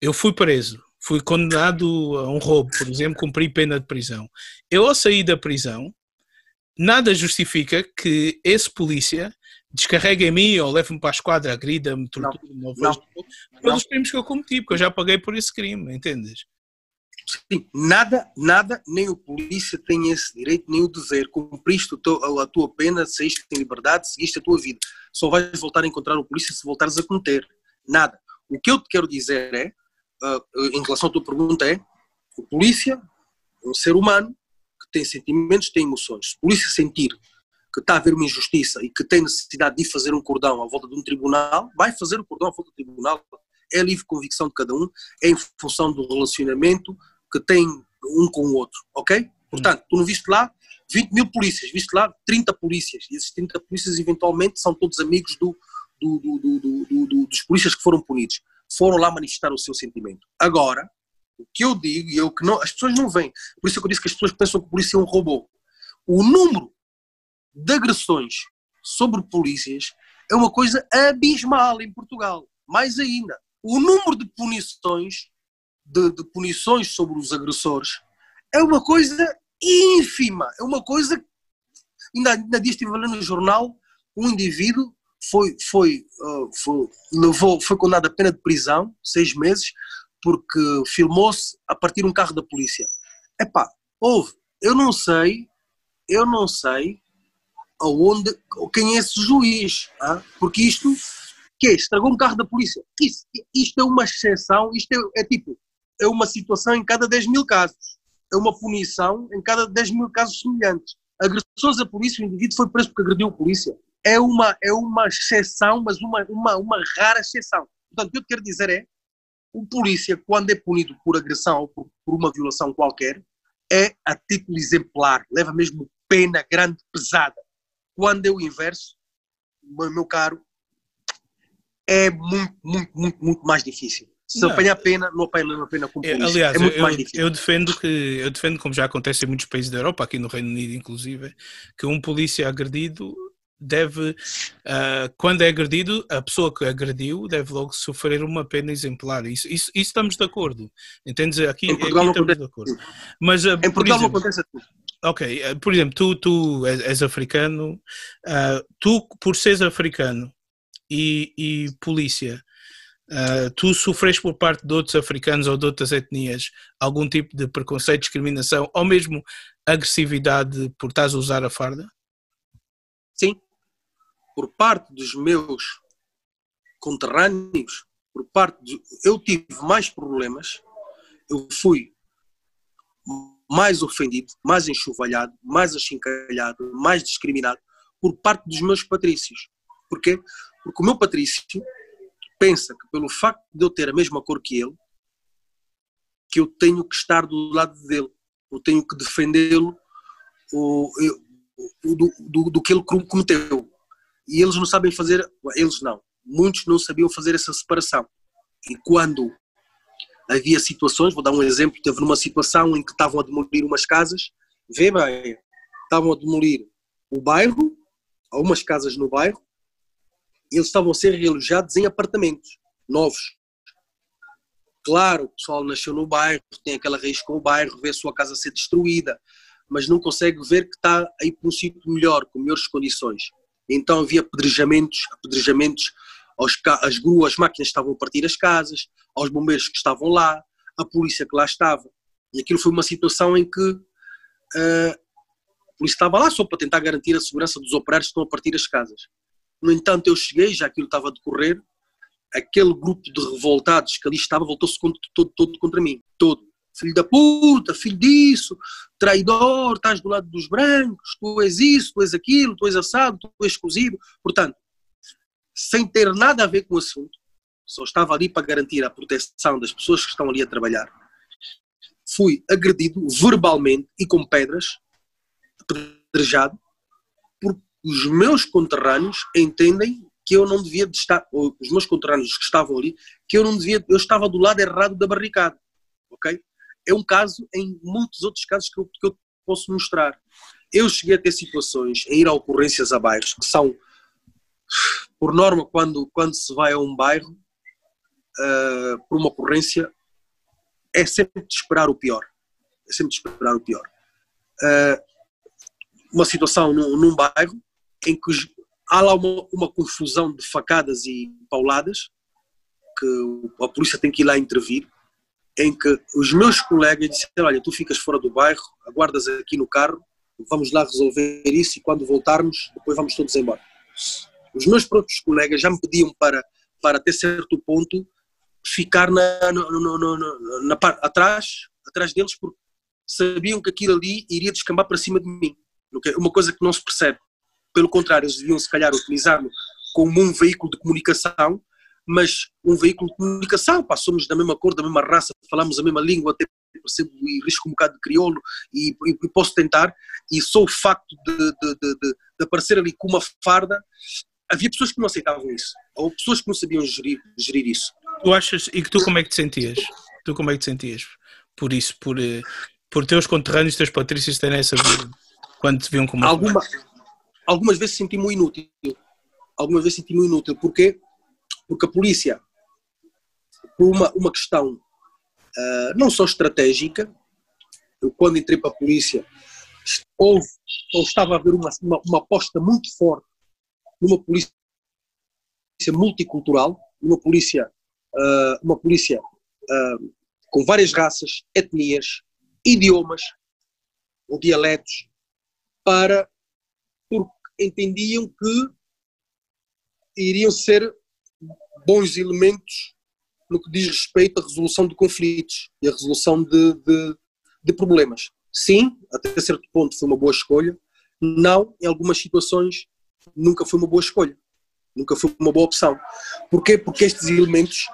Eu fui preso, fui condenado a um roubo, por exemplo, cumpri pena de prisão. Eu ao sair da prisão, nada justifica que esse polícia descarrega em mim ou leva-me para a esquadra, agrida-me, tortura-me, pelos crimes que eu cometi, porque eu já paguei por esse crime, entendes? Sim, nada, nada, nem o polícia tem esse direito, nem o dever. Cumpriste teu, a tua pena, saíste em liberdade, seguiste a tua vida. Só vais voltar a encontrar o polícia se voltares a cometer. Nada. O que eu te quero dizer é, uh, em relação à tua pergunta, é: o polícia um ser humano que tem sentimentos, tem emoções. Se o polícia sentir que está a haver uma injustiça e que tem necessidade de fazer um cordão à volta de um tribunal, vai fazer o cordão à volta do tribunal. É livre convicção de cada um, é em função do relacionamento que tem um com o outro, ok? Portanto, tu não viste lá 20 mil polícias, viste lá 30 polícias, e esses 30 polícias eventualmente são todos amigos do, do, do, dos polícias que foram punidos. Foram lá manifestar o seu sentimento. Agora, o que eu digo, e eu que não, as pessoas não veem, por isso é que eu disse que as pessoas pensam que o polícia é um robô. O número de agressões sobre polícias é uma coisa abismal em Portugal. Mais ainda, o número de punições, de, de punições sobre os agressores é uma coisa ínfima, é uma coisa. Ainda, ainda dia estive lendo no jornal, um indivíduo foi, foi, uh, foi, levou, foi condenado a pena de prisão, seis meses, porque filmou-se a partir de um carro da polícia. Epá, houve, eu não sei, eu não sei aonde, quem é esse juiz, ah? porque isto, que é, estragou um carro da polícia, isto, isto é uma exceção, isto é, é, tipo, é uma situação em cada 10 mil casos, é uma punição em cada 10 mil casos semelhantes. Agressões à polícia, o indivíduo foi preso porque agrediu a polícia. É uma, é uma exceção, mas uma, uma, uma rara exceção. Portanto, o que eu quero dizer é, o polícia, quando é punido por agressão ou por, por uma violação qualquer, é a título exemplar, leva mesmo pena grande, pesada. Quando é o inverso, meu caro, é muito, muito, muito, muito mais difícil. Se não. apanhar pena, não apanha a pena com polícia. Aliás, é muito eu, mais difícil. Eu defendo, que, eu defendo, como já acontece em muitos países da Europa, aqui no Reino Unido inclusive, que um polícia agredido deve, uh, quando é agredido, a pessoa que agrediu deve logo sofrer uma pena exemplar. Isso, isso, isso estamos de acordo. Entendes? Aqui, aqui estamos de acordo. Mas, uh, em Portugal exemplo, não acontece tudo. Ok, eh, por exemplo, tu, tu és, és africano, tu por seres africano e, e polícia, uh, tu sofres por parte de outros africanos ou de outras etnias algum tipo de preconceito, discriminação ou mesmo agressividade por estás a usar a farda? Sim, por parte dos meus conterrâneos, por parte de, eu tive mais problemas, eu fui mais ofendido, mais enxovalhado, mais achincalhado, mais discriminado por parte dos meus patrícios. Porquê? Porque o meu patrício pensa que pelo facto de eu ter a mesma cor que ele, que eu tenho que estar do lado dele, eu tenho que defendê-lo do, do, do que ele cometeu. E eles não sabem fazer, eles não, muitos não sabiam fazer essa separação. E quando havia situações, vou dar um exemplo, teve numa situação em que estavam a demolir umas casas, vê bem, estavam a demolir o bairro a umas casas no bairro eles estavam a ser realojados em apartamentos novos. Claro, o pessoal nasceu no bairro, tem aquela raiz com o bairro, vê a sua casa ser destruída, mas não consegue ver que está aí para um sítio melhor, com melhores condições. Então havia apedrejamentos, apedrejamentos aos, as gruas, as máquinas estavam a partir as casas, aos bombeiros que estavam lá, a polícia que lá estava. E aquilo foi uma situação em que uh, a polícia estava lá só para tentar garantir a segurança dos operários que estão a partir as casas. No entanto, eu cheguei, já aquilo estava a decorrer, aquele grupo de revoltados que ali estava voltou-se todo, todo contra mim, todo. Filho da puta, filho disso, traidor, estás do lado dos brancos, tu és isso, tu és aquilo, tu és assado, tu és cozido. Portanto, sem ter nada a ver com o assunto, só estava ali para garantir a proteção das pessoas que estão ali a trabalhar. Fui agredido verbalmente e com pedras, apedrejado, os meus conterrâneos entendem que eu não devia estar, os meus conterrâneos que estavam ali, que eu não devia, eu estava do lado errado da barricada, ok? É um caso em muitos outros casos que eu, que eu posso mostrar. Eu cheguei a ter situações, a ir a ocorrências a bairros, que são, por norma, quando, quando se vai a um bairro, uh, por uma ocorrência, é sempre de esperar o pior. É sempre de esperar o pior. Uh, uma situação num, num bairro em que há lá uma, uma, confusão de facadas e pauladas, que a polícia tem que ir lá intervir, em que os meus colegas disseram, olha, tu ficas fora do bairro, aguardas aqui no carro, vamos lá resolver isso e quando voltarmos, depois vamos todos embora. Os meus próprios colegas já me pediam para, para até certo ponto, ficar na, no, no, no, na, atrás, atrás deles, porque sabiam que aquilo ali iria descambar para cima de mim. Uma coisa que não se percebe pelo contrário, eles deviam se calhar utilizar-no como um veículo de comunicação, mas um veículo de comunicação, pá, somos da mesma cor, da mesma raça, falamos a mesma língua, até percebo e risco um bocado de crioulo e, e, e posso tentar, e só o facto de, de, de, de, aparecer ali com uma farda, havia pessoas que não aceitavam isso, ou pessoas que não sabiam gerir, gerir isso. Tu achas, e que tu como é que te sentias? Tu como é que te sentias por isso, por, eh, por teus conterrâneos, teus patrícios terem essa vida, quando te viam como Alguma, algumas vezes senti-me inútil. Algumas vezes senti-me inútil. Porquê? Porque a polícia, por uma, uma questão uh, não só estratégica, eu quando entrei para a polícia, houve, ou estava a haver uma, uma, uma aposta muito forte numa polícia multicultural, uma polícia, uh, uma polícia uh, com várias raças, etnias, idiomas ou dialetos, para entendiam que iriam ser bons elementos no que diz respeito à resolução de conflitos e à resolução de, de, de, problemas. Sim, até certo ponto foi uma boa escolha. Não, em algumas situações, nunca foi uma boa escolha. Nunca foi uma boa opção. Porquê? Porque estes elementos,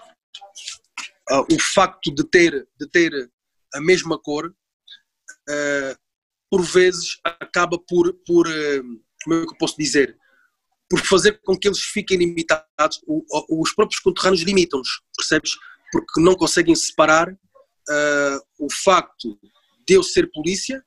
uh, o facto de ter, de ter a mesma cor, uh, por vezes acaba por, por uh, como é que eu posso dizer, por fazer com que eles fiquem limitados, os próprios conterrâneos limitam-nos, percebes? Porque não conseguem separar uh, o facto de eu ser polícia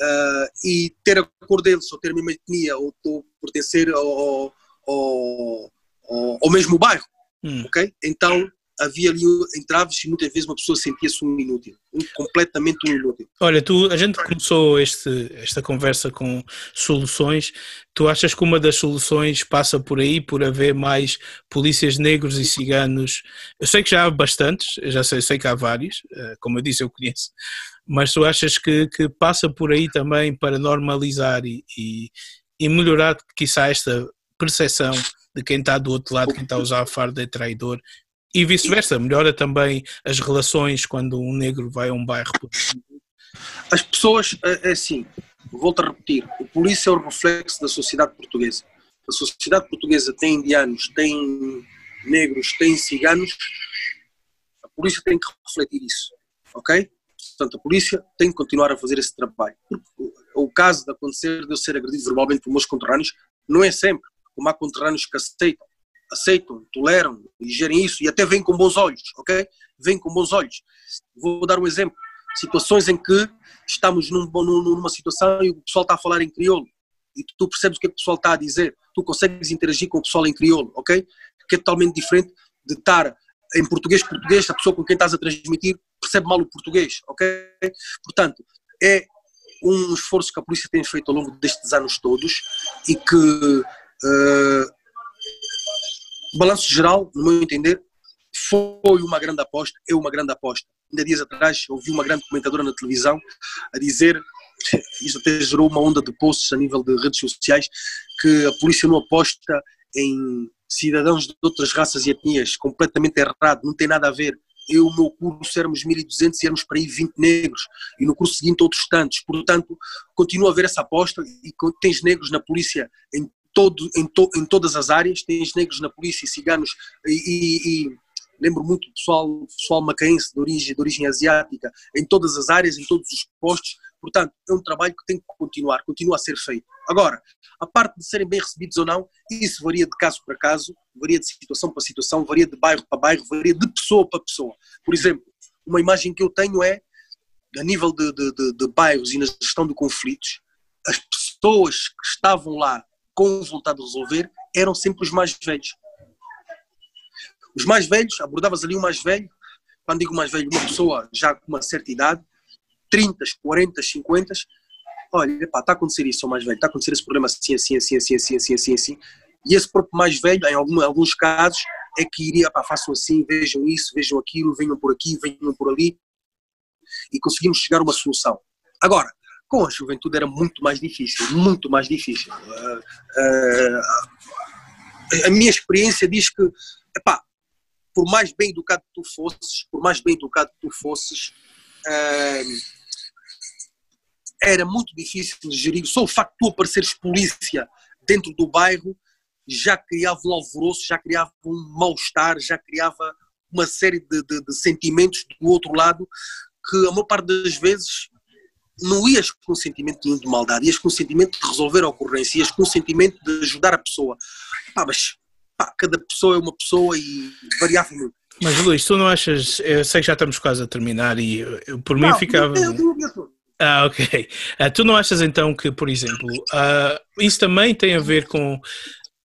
uh, e ter a cor deles, ou ter a mesma etnia, ou, ou pertencer ao, ao, ao, ao mesmo bairro, hum. ok? Então havia ali entraves e muitas vezes uma pessoa sentia-se um inútil, um, completamente um inútil. Olha, tu, a gente começou este, esta conversa com soluções. Tu achas que uma das soluções passa por aí, por haver mais polícias negros e ciganos? Eu sei que já há bastantes, já sei, sei que há vários, eh, como eu disse, eu conheço. Mas tu achas que, que passa por aí também para normalizar e, e, e melhorar, quiçá, esta percepção de quem está do outro lado, quem está a usar a farda é traidor e vice-versa, melhora também as relações quando um negro vai a um bairro. As pessoas, é, é assim, volto a repetir, o polícia é o reflexo da sociedade portuguesa. A sociedade portuguesa tem indianos, tem negros, tem ciganos, a polícia tem que refletir isso, ok? Portanto, a polícia tem que continuar a fazer esse trabalho. O caso de acontecer de eu ser agredido verbalmente por meus conterrâneos não é sempre, como há conterrâneos que aceitam aceitam, toleram e gerem isso e até vêm com bons olhos, ok? Vêm com bons olhos. Vou dar um exemplo. Situações em que estamos num, numa situação e o pessoal está a falar em crioulo. e tu percebes o que, é que o pessoal está a dizer, tu consegues interagir com o pessoal em crioulo, ok? Que é totalmente diferente de estar em português português, a pessoa com quem estás a transmitir percebe mal o português, ok? Portanto, é um esforço que a polícia tem feito ao longo destes anos todos e que, uh, balanço geral, no meu entender, foi uma grande aposta, é uma grande aposta. Ainda dias atrás ouvi uma grande comentadora na televisão a dizer, isto até gerou uma onda de posts a nível de redes sociais, que a polícia não aposta em cidadãos de outras raças e etnias, completamente errado, não tem nada a ver. Eu, o meu curso, éramos 1.200 e éramos para aí 20 negros, e no curso seguinte outros tantos. Portanto, continua a haver essa aposta e tens negros na polícia em, todo, em, to, em todas as áreas, tens negros na polícia, ciganos e, e, e lembro muito do pessoal, pessoal macaense de origem, de origem asiática, em todas as áreas, em todos os postos, portanto é um trabalho que tem que continuar, continua a ser feito. Agora, a parte de serem bem recebidos ou não, isso varia de caso para caso, varia de situação para situação, varia de bairro para bairro, varia de pessoa para pessoa. Por exemplo, uma imagem que eu tenho é, a nível de, de, de, de bairros e na gestão de conflitos, as pessoas que estavam lá com vontade de resolver eram sempre os mais velhos. Os mais velhos, abordavas ali o mais velho, quando digo mais velho, uma pessoa já com uma certa idade, 30, 40, 50, olha, está a acontecer isso, mais velho, está a acontecer esse problema assim, assim, assim, assim, assim, assim, assim, assim. E esse próprio mais velho, em alguns casos, é que iria, pá, façam assim, vejam isso, vejam aquilo, venham por aqui, venham por ali, e conseguimos chegar a uma solução. Agora, com a juventude era muito mais difícil, muito mais difícil. Uh, uh, a minha experiência diz que, epá, por mais bem educado que tu fosses, por mais bem educado que tu fosses, uh, era muito difícil de gerir. Só o facto de tu apareceres polícia dentro do bairro já criava um alvoroço, já criava um mal-estar, já criava uma série de, de, de, sentimentos do outro lado que a maior parte das vezes não ias com um sentimento de maldade, ias com um sentimento de resolver a ocorrência, ias com um sentimento de ajudar a pessoa. Pá, mas pá, cada pessoa é uma pessoa e variava muito. Mas Luís, tu não achas, eu sei que já estamos quase a terminar e eu, por não, mim ficava... Eu, eu, eu, ah, ok. Uh, tu não achas então que, por exemplo, uh, isso também tem a ver com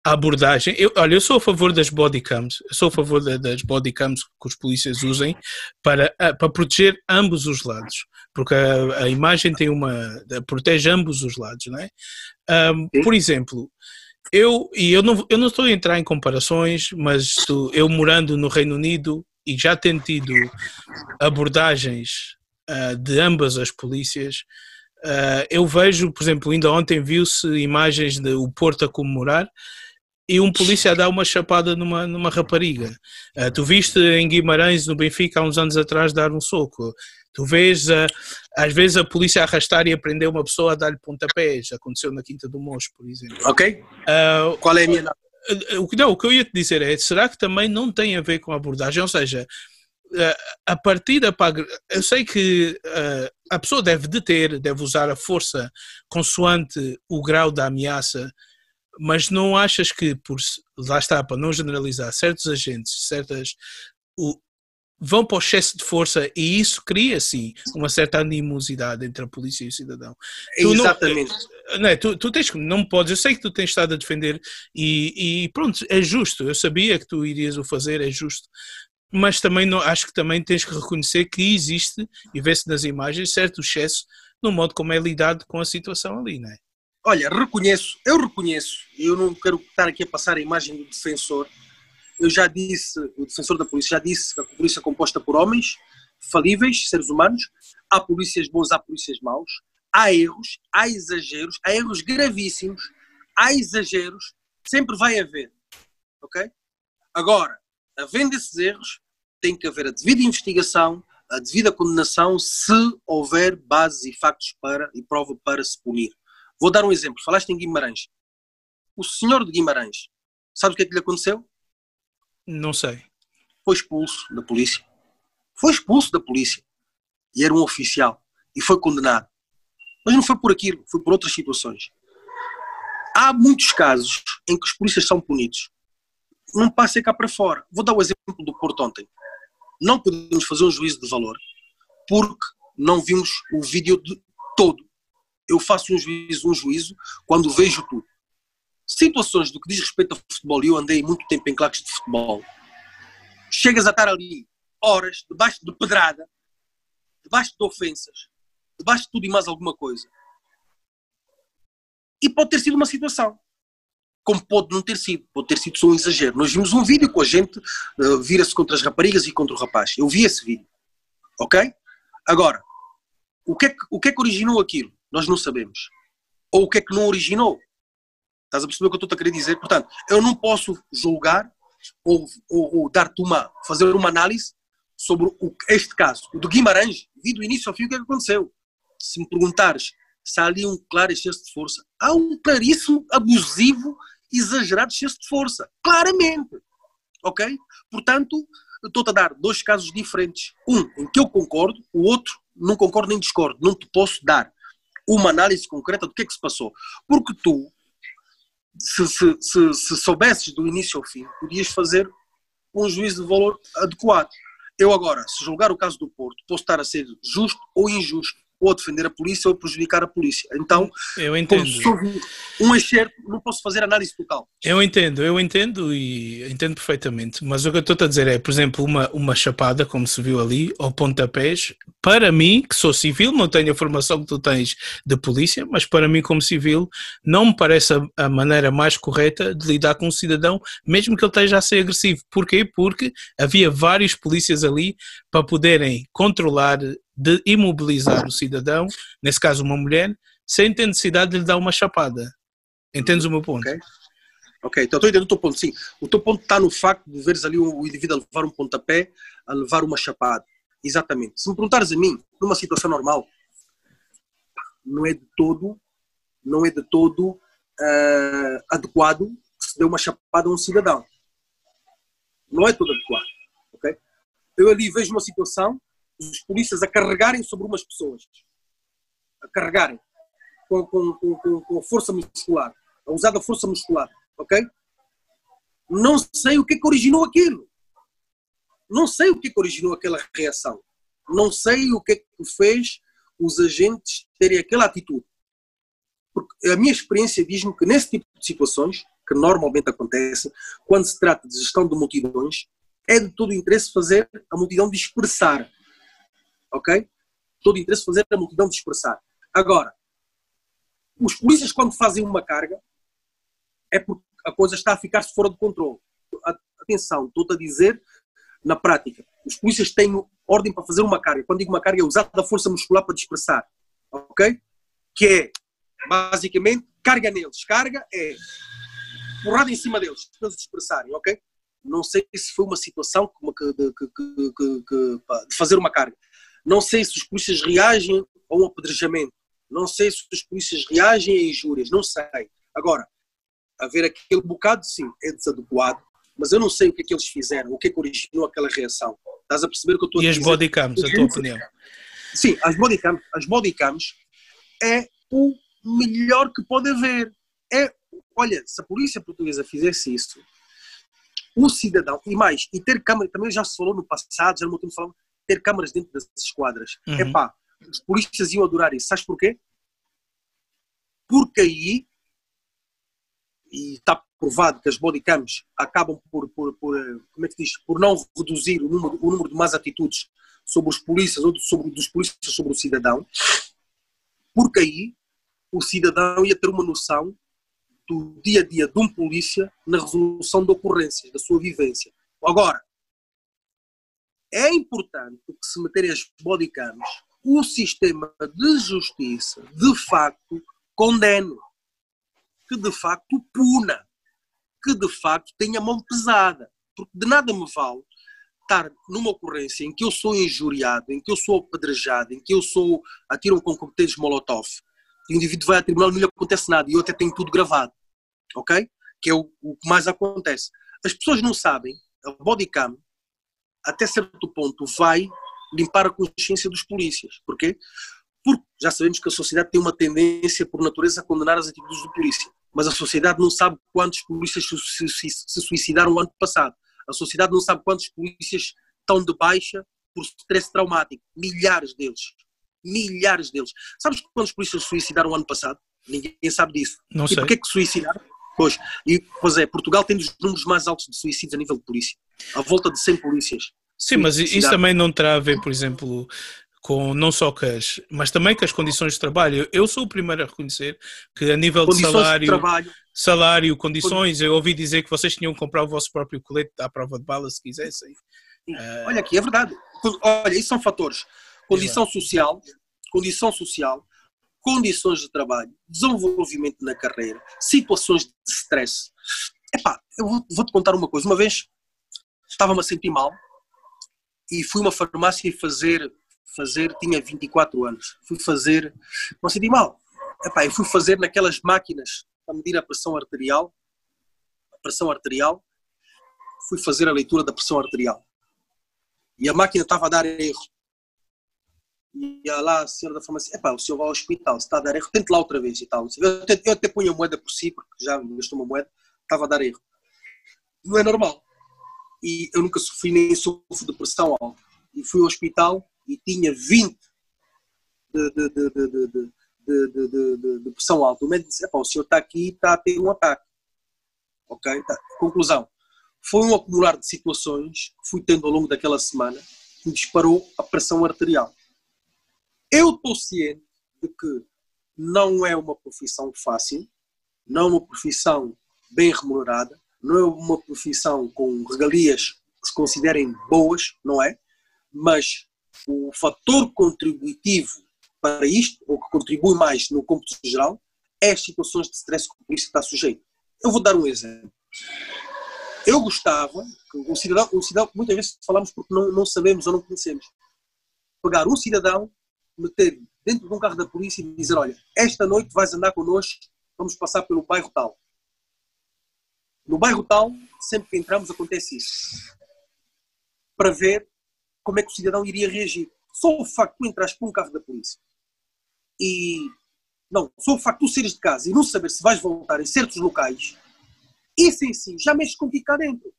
a abordagem? Eu, olha, eu sou a favor das bodycams, sou a favor de, das bodycams que os polícias usem para, uh, para proteger ambos os lados, porque a, a, imagem tem uma. protege ambos os lados, não é? por exemplo, eu, e eu não, eu não estou a entrar em comparações, mas tu, eu morando no Reino Unido e já tendo tido abordagens uh, de ambas as polícias, uh, eu vejo, por exemplo, ainda ontem viu-se imagens de o Porto a comemorar e um polícia a dar uma chapada numa, numa rapariga. Uh, tu viste em Guimarães, no Benfica, há uns anos atrás, dar um soco. Tu vês, às vezes, a polícia arrastar e aprender uma pessoa a dar-lhe pontapés. Aconteceu na Quinta do Mocho, por exemplo. Ok. Uh, Qual é a minha. O que, não, o que eu ia te dizer é: será que também não tem a ver com a abordagem? Ou seja, a partida para. Eu sei que a pessoa deve deter, deve usar a força consoante o grau da ameaça, mas não achas que, por lá está, para não generalizar, certos agentes, certas. O, vão para o excesso de força e isso cria, sim, uma certa animosidade entre a polícia e o cidadão. Tu Exatamente. Não, não é, tu, tu tens, não podes, eu sei que tu tens estado a defender e, e pronto, é justo, eu sabia que tu irias o fazer, é justo, mas também não, acho que também tens que reconhecer que existe, e vê-se nas imagens, certo excesso no modo como é lidado com a situação ali, não é? Olha, reconheço, eu reconheço, eu não quero estar aqui a passar a imagem do defensor. Eu já disse, o defensor da polícia já disse que a polícia é composta por homens falíveis, seres humanos. Há polícias boas, há polícias maus. Há erros, há exageros, há erros gravíssimos, há exageros, sempre vai haver. Ok? Agora, havendo esses erros, tem que haver a devida investigação, a devida condenação, se houver bases e factos para e prova para se punir. Vou dar um exemplo. Falaste em Guimarães. O senhor de Guimarães, sabe o que é que lhe aconteceu? Não sei. Foi expulso da polícia. Foi expulso da polícia. E era um oficial. E foi condenado. Mas não foi por aquilo, foi por outras situações. Há muitos casos em que os polícias são punidos. Não passem cá para fora. Vou dar o exemplo do Porto ontem. Não podemos fazer um juízo de valor porque não vimos o vídeo de todo eu faço um juízo, um juízo quando vejo tudo. Situações do que diz respeito ao futebol, e eu andei muito tempo em claques de futebol, chegas a estar ali horas, debaixo de pedrada, debaixo de ofensas, debaixo de tudo e mais alguma coisa. E pode ter sido uma situação. Como pode não ter sido, pode ter sido só um exagero. Nós vimos um vídeo com a gente uh, vira-se contra as raparigas e contra o rapaz. Eu vi esse vídeo. Ok? Agora, o que, é que, o que é que originou aquilo? Nós não sabemos. Ou o que é que não originou? Estás a perceber o que eu estou a querer dizer? Portanto, eu não posso julgar ou, ou, ou dar-te uma, fazer uma análise sobre o, este caso. O do Guimarães, vi do início ao fim o que é que aconteceu. Se me perguntares se há ali um claro excesso de força, há um claríssimo, abusivo, exagerado excesso de força. Claramente. Ok? Portanto, estou-te a dar dois casos diferentes. Um em que eu concordo, o outro não concordo nem discordo. Não te posso dar uma análise concreta do que é que se passou. Porque tu, se, se, se, se soubesses do início ao fim, podias fazer um juízo de valor adequado. Eu agora, se julgar o caso do Porto, posso estar a ser justo ou injusto ou defender a polícia ou prejudicar a polícia. Então, eu entendo. um excerto, não posso fazer análise total. Eu entendo, eu entendo e entendo perfeitamente. Mas o que eu estou a dizer é, por exemplo, uma, uma chapada, como se viu ali, ou pontapés, para mim, que sou civil, não tenho a formação que tu tens de polícia, mas para mim, como civil, não me parece a, a maneira mais correta de lidar com um cidadão, mesmo que ele esteja a ser agressivo. Porquê? Porque havia vários polícias ali para poderem controlar de imobilizar o cidadão, nesse caso uma mulher, sem ter necessidade de lhe dar uma chapada. Entendes o meu ponto? Ok, okay. então estou entendendo o teu ponto, sim. O teu ponto está no facto de veres ali o indivíduo a levar um pontapé, a levar uma chapada. Exatamente. Se me perguntares a mim, numa situação normal, não é de todo, não é de todo uh, adequado que se dê uma chapada a um cidadão. Não é todo adequado. Eu ali vejo uma situação os polícias a carregarem sobre umas pessoas, a carregarem com, com, com, com força muscular, a usar da força muscular, ok? Não sei o que é que originou aquilo. Não sei o que é que originou aquela reação. Não sei o que é que fez os agentes terem aquela atitude. Porque a minha experiência diz-me que nesse tipo de situações, que normalmente acontece, quando se trata de gestão de multidões, é de todo interesse fazer a multidão dispersar ok? Todo interesse fazer a multidão dispersar. Agora, os polícias quando fazem uma carga é porque a coisa está a ficar-se fora de controle. Atenção, estou-te a dizer na prática. Os polícias têm ordem para fazer uma carga. Quando digo uma carga é usar da força muscular para dispersar. Ok? Que é, basicamente, carga neles. Carga é porrada em cima deles, para eles dispersarem, ok? Não sei se foi uma situação de, de, de, de fazer uma carga. Não sei se os polícias reagem a um apedrejamento. Não sei se os polícias reagem a injúrias. Não sei. Agora, haver aquele bocado, sim, é desadequado. Mas eu não sei o que é que eles fizeram, o que é que originou aquela reação. Estás a perceber o que eu estou e a dizer? E as bodycams, a tua opinião? Sim, as bodycams, as bodycams é o melhor que pode haver. É, olha, se a polícia portuguesa fizesse isso, o cidadão, e mais, e ter câmera, também já se falou no passado, já no tempo falamos, ter câmaras dentro das esquadras. Uhum. Epá, os polícias iam adorar isso. Sabes porquê? Porque aí, e está provado que as bodycams acabam por, por, por, como é que diz, por não reduzir o número, o número de más atitudes sobre os polícias ou sobre, dos polícias sobre o cidadão, porque aí o cidadão ia ter uma noção do dia a dia de um polícia na resolução de ocorrências, da sua vivência. Agora, é importante que se meterem as bodycams, o sistema de justiça de facto condene, que de facto puna, que de facto tenha mão pesada. Porque de nada me vale estar numa ocorrência em que eu sou injuriado, em que eu sou apedrejado, em que eu sou atiram com coquetéis molotov, e o indivíduo vai a tribunal e não lhe acontece nada, e eu até tenho tudo gravado, ok? Que é o, o que mais acontece. As pessoas não sabem, a bodycam até certo ponto, vai limpar a consciência dos polícias. Porquê? Porque já sabemos que a sociedade tem uma tendência, por natureza, a condenar as atitudes do polícia. Mas a sociedade não sabe quantos polícias se suicidaram o ano passado. A sociedade não sabe quantos polícias estão de baixa por stress traumático. Milhares deles. Milhares deles. Sabes quantos polícias se suicidaram ano passado? Ninguém sabe disso. Não e sei. porquê que se suicidaram? Pois, e, pois é, Portugal tem dos números mais altos de suicídios a nível de polícia. À volta de 100 polícias. Sim, mas isso também não terá a ver, por exemplo, com não só com as, mas também com as condições de trabalho. Eu sou o primeiro a reconhecer que a nível de Condições salário, de trabalho. salário, condições, eu ouvi dizer que vocês tinham que comprar o vosso próprio colete à prova de bala se quisessem. Ah. Olha aqui, é verdade. Olha, isso são fatores. Condição social, condição social, condições de trabalho, desenvolvimento na carreira, situações de stress. Epá, eu vou- vou-te contar uma coisa. Uma vez estava-me a sentir mal e fui a uma farmácia fazer, fazer, tinha 24 anos, fui fazer, não senti mal. Epá, eu fui fazer naquelas máquinas para medir a pressão arterial, a pressão arterial, fui fazer a leitura da pressão arterial. E a máquina estava a dar erro ia lá a senhora da farmácia, epá, o senhor vai ao hospital, se está a dar erro, tente lá outra vez e tal. Eu até, eu até ponho a moeda por si, porque já gastou uma moeda, estava a dar erro. Não é normal. E eu nunca sofri nem sofro de pressão alta. E fui ao hospital e tinha 20 de, de, de, de pressão alta. O médico disse, epá, o senhor está aqui está a ter um ataque. Ok? Tá. Conclusão. Foi um acumular de situações que fui tendo ao longo daquela semana que me disparou a pressão arterial eu estou ciente de que não é uma profissão fácil, não é uma profissão bem remunerada, não é uma profissão com regalias que se considerem boas, não é? Mas o fator contributivo para isto, ou que contribui mais no cômputo geral, é as situações de stress que o polícia está sujeito. Eu vou dar um exemplo. Eu gostava, que um cidadão, um cidadão muitas vezes falamos porque não, não sabemos ou não conhecemos, pegar um cidadão, meter dentro de um carro da polícia e dizer: Olha, esta noite vais andar connosco, vamos passar pelo bairro tal. No bairro tal, sempre que entramos, acontece isso. Para ver como é que o cidadão iria reagir. Só o facto de tu entrares para um carro da polícia e. Não, só o facto de tu seres de casa e não saber se vais voltar em certos locais, isso em si já mexe contigo cá dentro.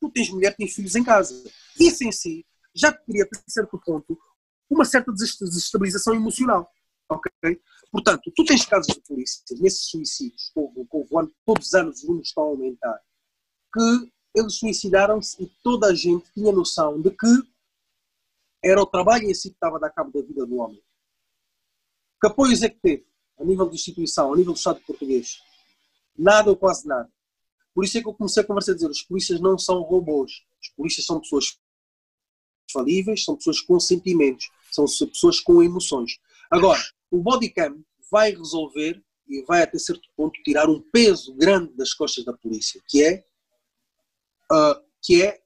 Tu tens mulher, tens filhos em casa. Isso em si já te cria, a certo ponto, uma certa des- desestabilização emocional. Ok? Portanto, tu tens casos de polícia, nesses suicídios, o ano, todos os anos os números estão a aumentar, que eles suicidaram-se e toda a gente tinha noção de que era o trabalho em si que estava a dar cabo da vida do homem. Que apoios é que teve, a nível de instituição, a nível do Estado português? Nada ou quase nada. Por isso é que eu comecei a conversar a dizer: os polícias não são robôs. Os polícias são pessoas falíveis, são pessoas com sentimentos, são pessoas com emoções. Agora, o bodycam vai resolver e vai até certo ponto tirar um peso grande das costas da polícia, que é, ah, que é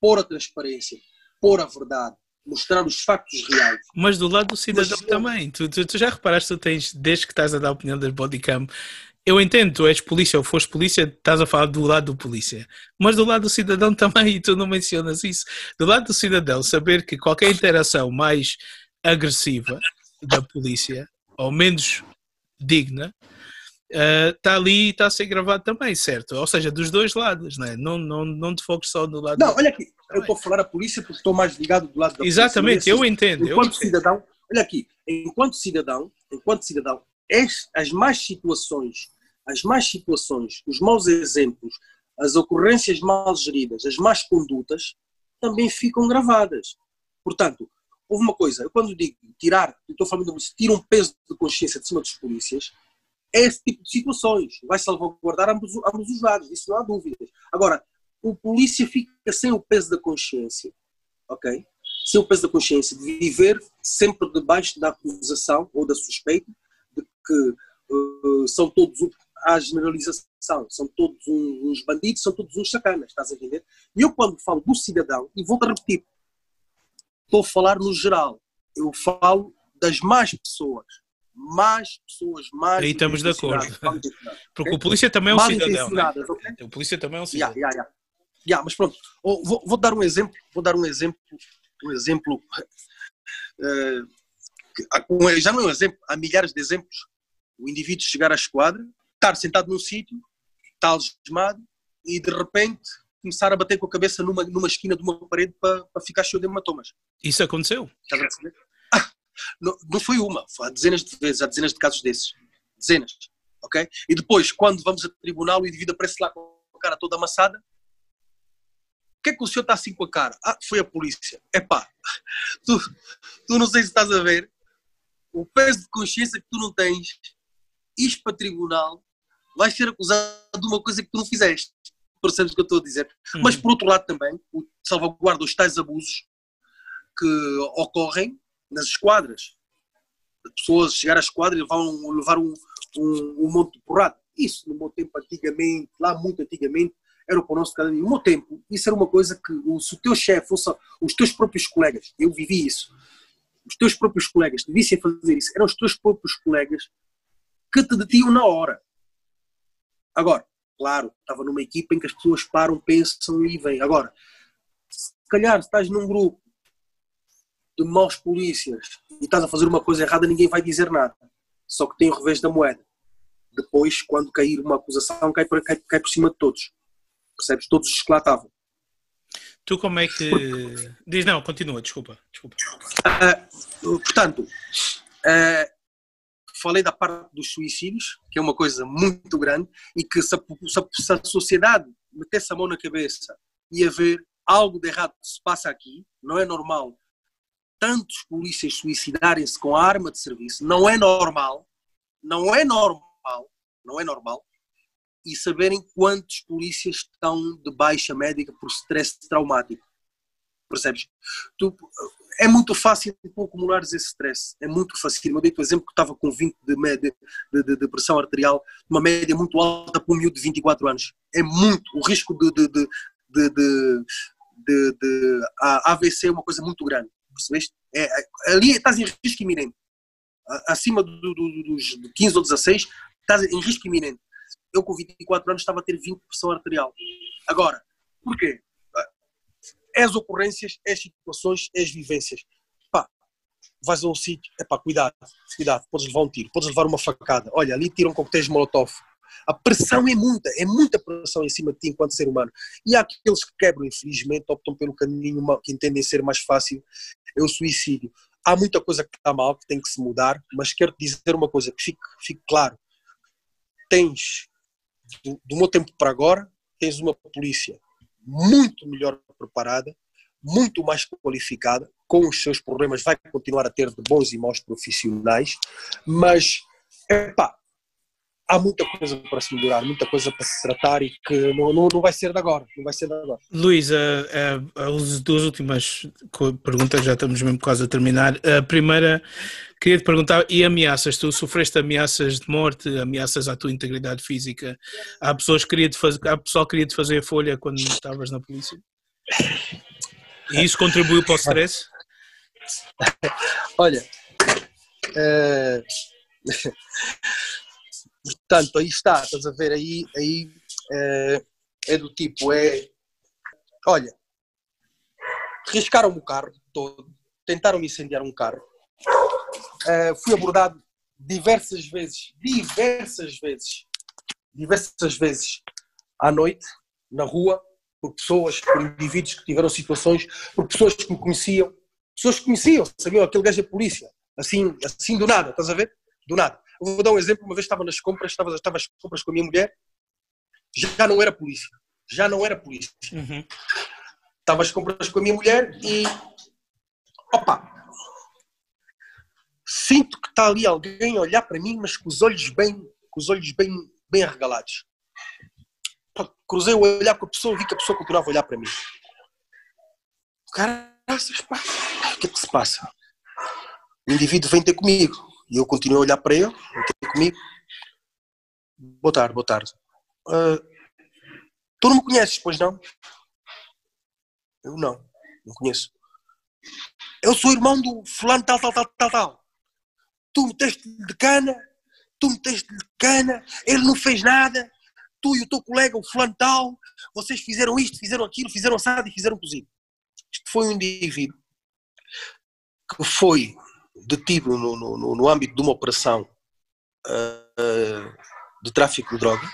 pôr a transparência, pôr a verdade, mostrar os factos reais. Mas do lado do cidadão Mas- também. Tu, tu- tu já reparaste, tu tens, desde que estás a dar a opinião das bodycam, eu entendo, tu és polícia ou foste polícia, estás a falar do lado do polícia. Mas do lado do cidadão também, e tu não mencionas isso. Do lado do cidadão, saber que qualquer interação mais agressiva da polícia, ou menos digna, eh, está ali e está a ser gravado também, certo? Ou seja, dos dois lados, não é? Não, não, não te foques só do lado Não, olha aqui, eu estou a falar a polícia porque estou mais ligado do lado da polícia. Exatamente, eu entendo. Eu enquanto entendo. cidadão, olha aqui, enquanto cidadão, enquanto cidadão, es- as más situações, as más situações, os maus exemplos, as ocorrências mal geridas, as más condutas, também ficam gravadas. Portanto, houve uma coisa, eu quando digo tirar, estou falando de tira um peso de consciência de cima dos polícias, é esse tipo de situações. Vai salvaguardar ambos, ambos os lados, isso não há dúvidas. Agora, o polícia fica sem o peso da consciência, ok? Sem o peso da consciência de viver sempre debaixo da acusação ou da suspeita de que uh, são todos, há generalização, são todos uns bandidos, são todos uns sacanas, estás a entender? E eu quando falo do cidadão, e vou-te repetir, estou a falar no geral, eu falo das más pessoas, más pessoas, mais Aí estamos de acordo. Porque o polícia também é um Mal cidadão, né? intencionadas, ok? O polícia também é um cidadão. ya, ya. Ya, mas pronto, Oh, vou, vou dar um exemplo, vou dar um exemplo, um exemplo, um- já não é um exemplo, há milhares de exemplos. O indivíduo chegar à esquadra, estar sentado num sítio, estar algemado e de repente começar a bater com a cabeça numa, numa esquina de uma parede para, para ficar cheio de hematomas. Isso aconteceu. Estás a perceber? Ah, Não, não foi uma, foi há dezenas de vezes, há dezenas de casos desses. Dezenas. Ok? E depois, quando vamos a tribunal, o indivíduo aparece lá com a cara toda amassada. O que é que o senhor está assim com a cara? Ah, foi a polícia. Epá, tu, tu não sei se estás a ver o peso de consciência que tu não tens, isto para tribunal, vais ser acusado de uma coisa que tu não fizeste. Percebes o que eu estou a dizer? Uhum. Mas por outro lado também, o salvaguarda os tais abusos que ocorrem nas esquadras. Pessoas chegar à esquadra e um, levar um, um, um monte de porrada. Isso, no meu tempo, antigamente, lá muito antigamente, era para o nosso cada dia. No meu tempo, isso era uma coisa que, se o teu chefe fosse os teus próprios colegas, eu vivi isso, os teus próprios colegas te vissem fazer isso, eram os teus próprios colegas que te detiam na hora. Agora, claro, estava numa equipa em que as pessoas param, pensam e vêm. Agora, se calhar estás num grupo de maus polícias e estás a fazer uma coisa errada, ninguém vai dizer nada. Só que tem o revés da moeda. Depois, quando cair uma acusação, cai por, cai, cai por cima de todos. Percebes? Todos os que lá estavam. Tu como é que. Diz não, continua, desculpa. desculpa. Uh, portanto, uh, falei da parte dos suicídios, que é uma coisa muito grande, e que se a, se a sociedade metesse a mão na cabeça e haver algo de errado se passa aqui, não é normal tantos polícias suicidarem-se com a arma de serviço, não é normal, não é normal, não é normal, e saberem quantos polícias estão de baixa médica por stress traumático. Percebes? Tu, é muito fácil tu acumulares esse stress. É muito fácil. Eu dei o exemplo que estava com 20 de, média, de, de, de, pressão arterial, uma média muito alta para um miúdo de 24 anos. É muito. O risco de, de, AVC é uma coisa muito grande. Percebeste? É, ali estás em risco iminente. Acima do, do, dos 15 ou 16, estás em risco iminente eu com 24 anos estava a ter 20 de pressão arterial. Agora, porquê? As ocorrências, as situações, as vivências. Pá, vais a um sítio, é pá, cuidado, cuidado, podes levar um tiro, podes levar uma facada. Olha, ali tiram coquetéis de molotov. A pressão é muita, é muita pressão em cima de ti enquanto ser humano. E há aqueles que quebram, infelizmente, optam pelo caminho que entendem ser mais fácil, é o suicídio. Há muita coisa que está mal, que tem que se mudar, mas quero te dizer uma coisa, que fique, fique claro. Tens do, do meu tempo para agora, tens uma polícia muito melhor preparada, muito mais qualificada, com os seus problemas, vai continuar a ter de bons e maus profissionais, mas epá, há muita coisa para se melhorar, muita coisa para se tratar e que não, não, não vai ser de agora, não vai ser de agora. Luís, as duas últimas perguntas, já estamos mesmo quase a terminar. A primeira, queria te perguntar, e ameaças? Tu sofreste ameaças de morte, ameaças à tua integridade física? Há pessoas que queria -te fazer, há pessoal que queria te fazer a folha quando estavas na polícia? E isso contribuiu para o stress? Olha, uh... Portanto, aí está, estás a ver, aí, aí é, é do tipo, é, olha, riscaram-me o carro todo, tentaram-me incendiar um carro, é, fui abordado diversas vezes, diversas vezes, diversas vezes à noite, na rua, por pessoas, por indivíduos que tiveram situações, por pessoas que me conheciam, pessoas que conheciam, sabiam, aquele gajo é polícia, assim, assim do nada, estás a ver? Do nada. Vou dar um exemplo, uma vez estava nas compras, estava, estava às compras com a minha mulher, já não era polícia, já não era polícia. Uhum. Estava às compras com a minha mulher e, opa, sinto que está ali alguém a olhar para mim, mas com os olhos bem, com os olhos bem, bem arregalados. Cruzei o olhar com a pessoa, vi que a pessoa continuava a olhar para mim. Caraças, pá, o que é que se passa? O indivíduo vem ter comigo. E eu continuo a olhar para ele, ele comigo. Boa tarde, boa tarde. Uh, tu não me conheces, pois não? Eu não, não conheço. Eu sou irmão do fulano tal, tal, tal, tal, tal. Tu meteste de cana, tu meteste de cana, ele não fez nada, tu e o teu colega, o fulano tal, vocês fizeram isto, fizeram aquilo, fizeram assado e fizeram cozido. Isto foi um indivíduo que foi detido no, no, no âmbito de uma operação uh, de tráfico de droga.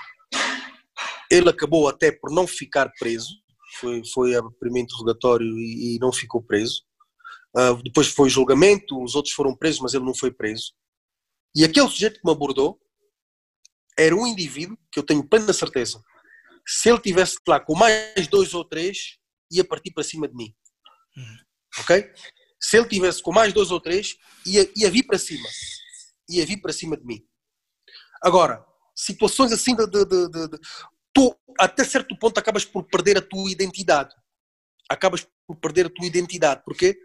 Ele acabou até por não ficar preso, foi, foi a primeiro interrogatório e, e, não ficou preso. Uh, depois foi julgamento, os outros foram presos, mas ele não foi preso. E aquele sujeito que me abordou era um indivíduo que eu tenho plena certeza. Se ele tivesse lá com mais dois ou três, ia partir para cima de mim. Uhum. Ok? Se ele tivesse com mais dois ou três, ia, ia vir para cima. Ia vir para cima de mim. Agora, situações assim de, de, de, de, tu até certo ponto acabas por perder a tua identidade. Acabas por perder a tua identidade. Porquê?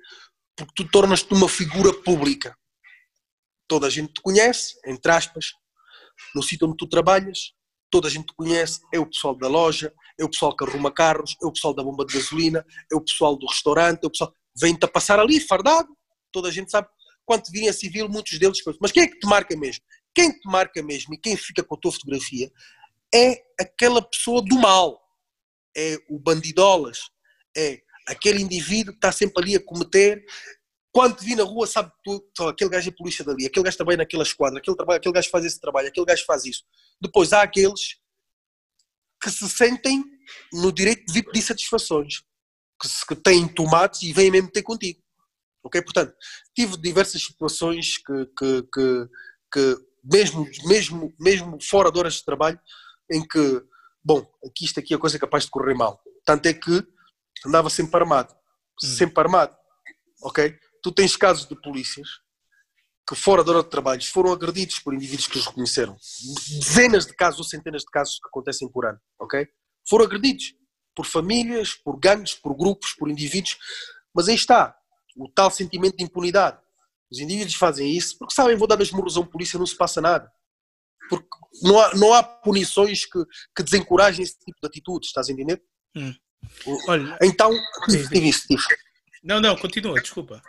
Porque tu tornas-te uma figura pública. Toda a gente te conhece, entre aspas, no sítio onde tu trabalhas, toda a gente te conhece, é o pessoal da loja, é o pessoal que arruma carros, é o pessoal da bomba de gasolina, é o pessoal do restaurante, é o pessoal. Vem-te a passar ali, fardado, toda a gente sabe. Quando te virem a civil, muitos deles. Mas quem é que te marca mesmo? Quem te marca mesmo e quem fica com a tua fotografia é aquela pessoa do mal. É o bandidolas, é aquele indivíduo que está sempre ali a cometer. Quando te vi na rua, sabe tu, aquele gajo é polícia dali, aquele gajo trabalha naquela esquadra, aquele, trabalho, aquele gajo faz esse trabalho, aquele gajo faz isso. Depois há aqueles que se sentem no direito de vir pedir satisfações, que, que têm tomates e vêm mesmo ter contigo. Ok? Portanto, tive diversas situações que, que, que, que mesmo, mesmo, mesmo fora de horas de trabalho, em que, bom, aqui isto aqui é coisa capaz de correr mal. Tanto é que andava sempre armado. Hum. Sempre armado. Ok? Tu tens casos de polícias que fora da hora de trabalho foram agredidos por indivíduos que os reconheceram. Dezenas de casos ou centenas de casos que acontecem por ano, ok? Foram agredidos por famílias, por gangues, por grupos, por indivíduos. Mas aí está, o tal sentimento de impunidade. Os indivíduos fazem isso porque sabem, vou dar as murros a um polícia, não se passa nada. Porque não há, não há punições que, que desencorajem esse tipo de atitudes, estás a entender? Hum. Olha, então, tive isso, tive. Não, não, continua, desculpa.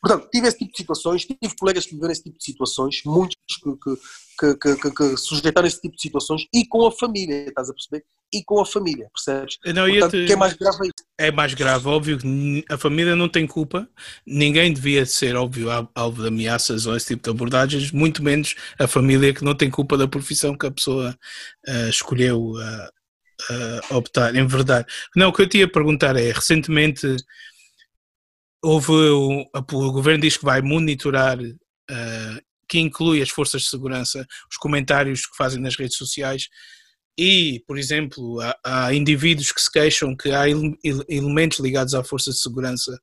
Portanto, tive esse tipo de situações, tive colegas que viveram esse tipo de situações, muitos que, que, que, que, sujeitaram esse tipo de situações e com a família, estás a perceber? E com a família, percebes? Não, Portanto, te... que é mais grave é mais grave, óbvio que a família não tem culpa, ninguém devia ser, óbvio, alvo de ameaças ou esse tipo de abordagens, muito menos a família que não tem culpa da profissão que a pessoa uh, escolheu uh, uh, optar, em verdade. Não, o que eu tinha a perguntar é, recentemente houve o, o governo diz que vai monitorar que inclui as forças de segurança, os comentários que fazem nas redes sociais e, por exemplo, há, há indivíduos que se queixam que há ele, elementos ligados à força de segurança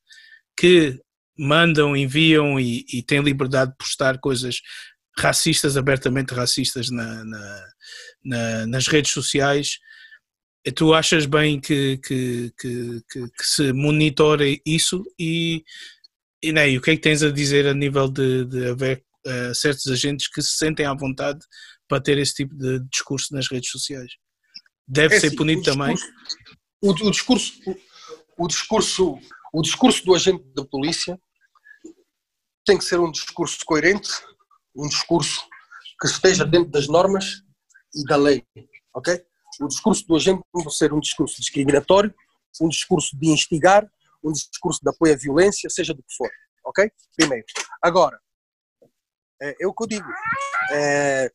que mandam, enviam e, e têm liberdade de postar coisas racistas, abertamente racistas na, na, na, nas redes sociais. Tu achas bem que, que, que, que, se monitore isso? E, e, né, e o que é que tens a dizer a nível de, de haver uh, certos agentes que se sentem à vontade para ter esse tipo de discurso nas redes sociais? Deve é ser assim, punido também? O, o, discurso, o, o, discurso, o discurso do agente da polícia tem que ser um discurso coerente, um discurso que esteja dentro das normas e da lei, ok? O discurso do agente pode ser um discurso discriminatório, um discurso de instigar, um discurso de apoio à violência, seja do que for. Ok? Primeiro. Agora, é, é o que eu digo. É,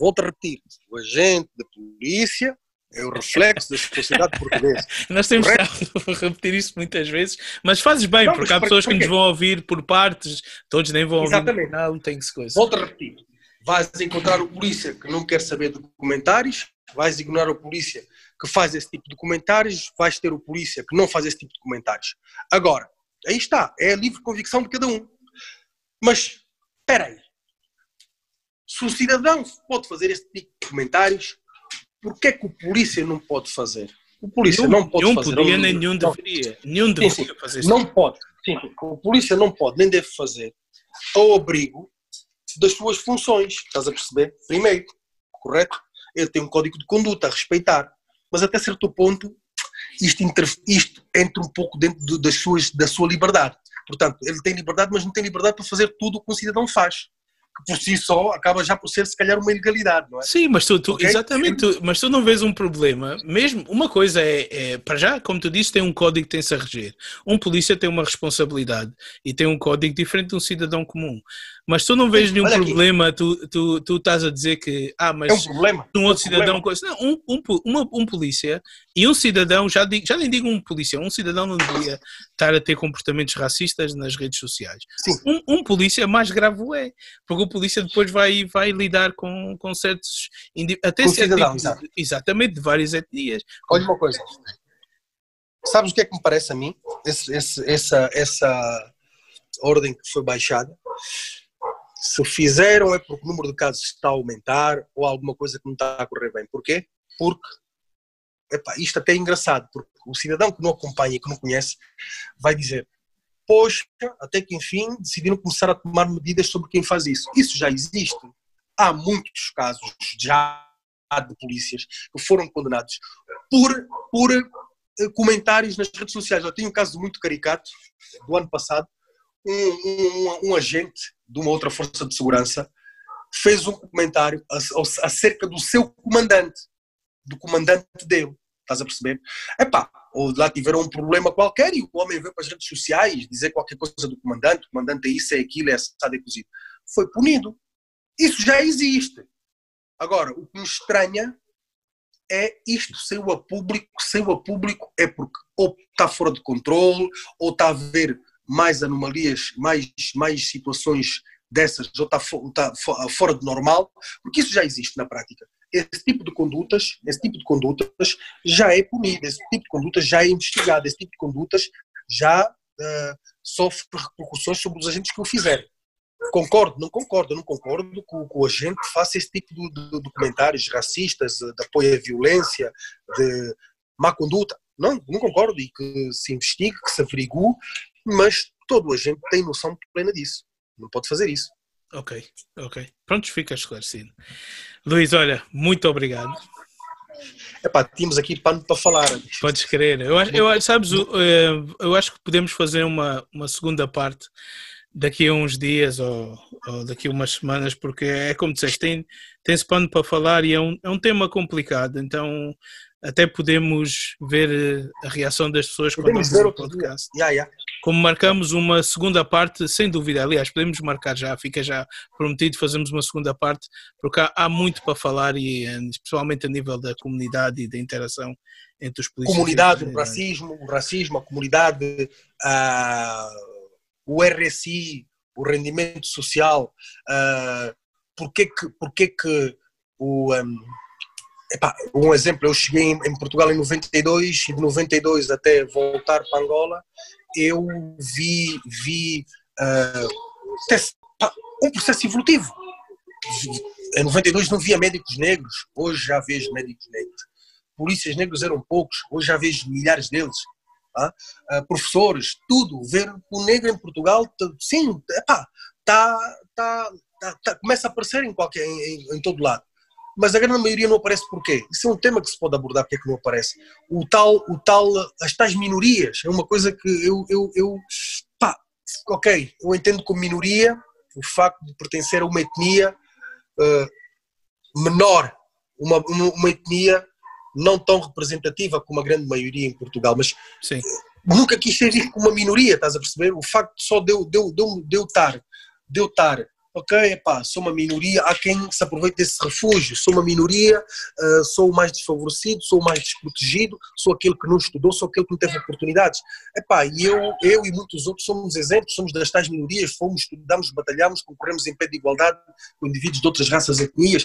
volto a repetir: o agente da polícia é o reflexo da sociedade portuguesa. Nós temos estado a repetir isso muitas vezes, mas fazes bem, não, porque há pessoas que nos vão ouvir por partes, todos nem vão Exatamente. ouvir final, tem que se coisa. Volto a repetir: vais encontrar o polícia que não quer saber de comentários, vais ignorar o polícia que faz esse tipo de comentários, vais ter o polícia que não faz esse tipo de comentários. Agora, aí está, é a livre convicção de cada um. Mas, espera aí, se o cidadão pode fazer este tipo de comentários, por que é que o polícia não pode fazer? O polícia nenhum, não pode nenhum fazer. Podia, nem nenhum deveria. Nenhum deveria sim, sim, fazer Não tipo. pode. Sim, o polícia não pode, nem deve fazer ao abrigo das suas funções. Estás a perceber? Primeiro, correto? ele tem um código de conduta a respeitar, mas até certo ponto isto, inter, isto entra um pouco dentro de, das suas, da sua liberdade. Portanto, ele tem liberdade, mas não tem liberdade para fazer tudo o que um cidadão faz. Que por si só acaba já por ser, se calhar, uma ilegalidade, não é? Sim, mas tu, tu okay? exatamente, tu, mas tu não vês um problema. Mesmo, uma coisa é, é, para já, como tu disse, tem um código que tem-se a reger. Um polícia tem uma responsabilidade e tem um código diferente de um cidadão comum. Mas tu não vês nenhum problema, tu, tu, tu estás a dizer que, ah, mas é um, problema. um outro é um cidadão, coisa, não, um, um, uma, um polícia e um cidadão, já, digo, já nem digo um polícia, um cidadão não deveria estar a ter comportamentos racistas nas redes sociais. Sim. Um, um polícia mais grave é, porque o polícia depois vai, vai lidar com, com certos, até com cidadão, exatamente, de várias etnias. Olha uma coisa, sabes o que é que me parece a mim? Esse, esse, essa, essa ordem que foi baixada se fizeram é porque o número de casos está a aumentar ou alguma coisa que não está a correr bem. Porquê? Porque, epá, isto até é engraçado, porque o cidadão que não acompanha e que não conhece vai dizer poxa, até que enfim decidiram começar a tomar medidas sobre quem faz isso. Isso já existe. Há muitos casos já de polícias que foram condenados por, por eh, comentários nas redes sociais. Eu tenho um caso muito caricato do ano passado, um, um, um, agente de uma outra força de segurança fez um comentário acerca do seu comandante, do comandante dele. Estás a perceber? Epá, ou lá tiveram um problema qualquer e o homem veio para as redes sociais dizer qualquer coisa do comandante, o comandante é isso, é aquilo, é assado, é cozido. Foi punido. Isso já existe. Agora, o que me estranha é isto saiu a público, saiu a público é porque ou está fora de controle, ou está a haver mais anomalias, mais, mais situações dessas, ou está, está fora de normal, porque isso já existe na prática. Esse tipo de condutas, esse tipo de condutas já é punido, esse tipo de condutas já é investigado, esse tipo de condutas já uh, sofre repercussões sobre os agentes que o fizerem. Concordo, não concordo, não concordo que, que o agente faça esse tipo de, de, de comentários racistas, de apoio à violência, de má conduta. Não, não concordo e que se investigue, que se averigue mas todo a gente tem noção plena disso. Não pode fazer isso. Ok, ok. Pronto, fica esclarecido. Luís, olha, muito obrigado. Epá, tínhamos aqui pano para falar. Podes crer. Eu, eu, sabes, eh, eu acho que podemos fazer uma, uma segunda parte daqui a uns dias ou, ou daqui a umas semanas, porque é como disseste, tem, tem-se pano para falar e é um, é um tema complicado, então até podemos ver eh, a reação das pessoas podemos ver o podcast. Yeah, yeah. Como marcamos uma segunda parte, sem dúvida, aliás, podemos marcar já, fica já prometido, fazemos uma segunda parte, porque há, há muito para falar e eh, especialmente a nível da comunidade e da interação entre os polícias. Comunidade, o racismo, o racismo, a comunidade, uh, o RSI, o rendimento social, uh, porque que, porque que o... Um, Epá, um exemplo, eu cheguei em, Portugal em 92 e de 92 até voltar para Angola, eu vi, vi uh, um processo evolutivo. Em 92 não via médicos negros, hoje já vejo médicos negros. Polícias negros eram poucos, hoje já vejo milhares deles. Uh, professores, tudo. Ver o negro em Portugal, sim, epá, tá, tá, tá, começa a aparecer em, qualquer, em, em, em todo lado mas a grande maioria não aparece porquê? Isso é um tema que se pode abordar, porque é que não aparece. O tal, o tal, as tais minorias, é uma coisa que eu, eu, eu pá, ok, eu entendo como minoria o facto de pertencer a uma etnia uh, menor, uma, uma etnia não tão representativa como a grande maioria em Portugal, mas Sim. nunca quis ser visto como uma minoria, estás a perceber? O facto só de eu, de eu, de eu, de eu estar, de eu estar ok, epá, sou uma minoria, há quem se aproveite desse refúgio, sou uma minoria, uh, sou o mais desfavorecido, sou o mais desprotegido, sou aquele que não estudou, sou aquele que não teve oportunidades. Epá, e eu, eu e muitos outros somos exemplos, somos das tais minorias, fomos, estudamos, batalhamos, concorremos em pé de igualdade com indivíduos de outras raças e etnias.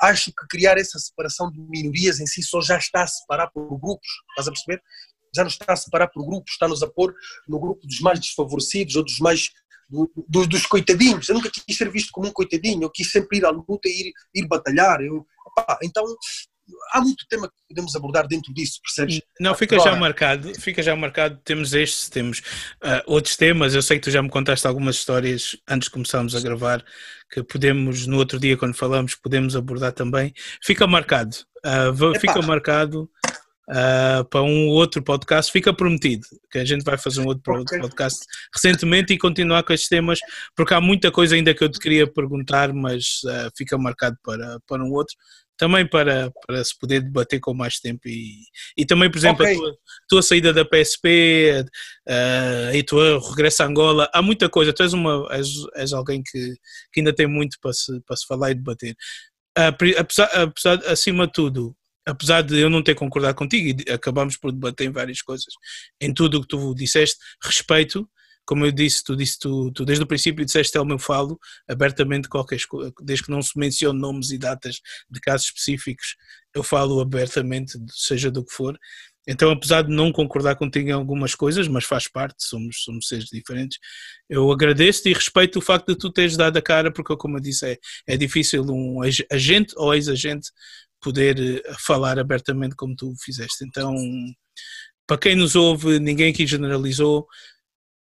Acho que criar essa separação de minorias em si só já está a separar por grupos, estás a perceber? já nos está a separar por grupos, está-nos a pôr no grupo dos mais desfavorecidos ou dos mais do, dos coitadinhos. Eu nunca quis ser visto como um coitadinho, eu quis sempre ir à luta e ir, ir batalhar. Eu, então há muito tema que podemos abordar dentro disso, percebes? Não, fica Agora, já marcado, fica já marcado, temos este, temos uh, outros temas, eu sei que tu já me contaste algumas histórias antes de começarmos a gravar, que podemos, no outro dia quando falamos, podemos abordar também, fica marcado, uh, fica marcado uh, para um outro podcast. Fica prometido que a gente vai fazer um outro okay. podcast recentemente e continuar com estes temas, porque há muita coisa ainda que eu te queria perguntar, mas uh, fica marcado para, para um outro. também para, para se poder debater com mais tempo e, e também, por exemplo, okay. a tua, tua, saída da PSP uh, e tua regresso a Angola, há muita coisa, tu és, uma, és, és alguém que, que ainda tem muito para se, para se falar e debater. Uh, apesar, apesar, acima de tudo, apesar de eu não ter concordado contigo e acabamos por debater em várias coisas, em tudo o que tu disseste, respeito, como eu disse, tu disse, tu, tu desde o princípio disseste é o meu falo, abertamente qualquer desde que não se mencione nomes e datas de casos específicos, eu falo abertamente, seja do que for. Então, apesar de não concordar contigo em algumas coisas, mas faz parte, somos, somos seres diferentes, eu agradeço-te e respeito o facto de tu teres dado a cara, porque, como eu disse, é, é difícil um agente ou ex-agente poder eh, falar abertamente como tu fizeste. Então, para quem nos ouve, ninguém aqui generalizou,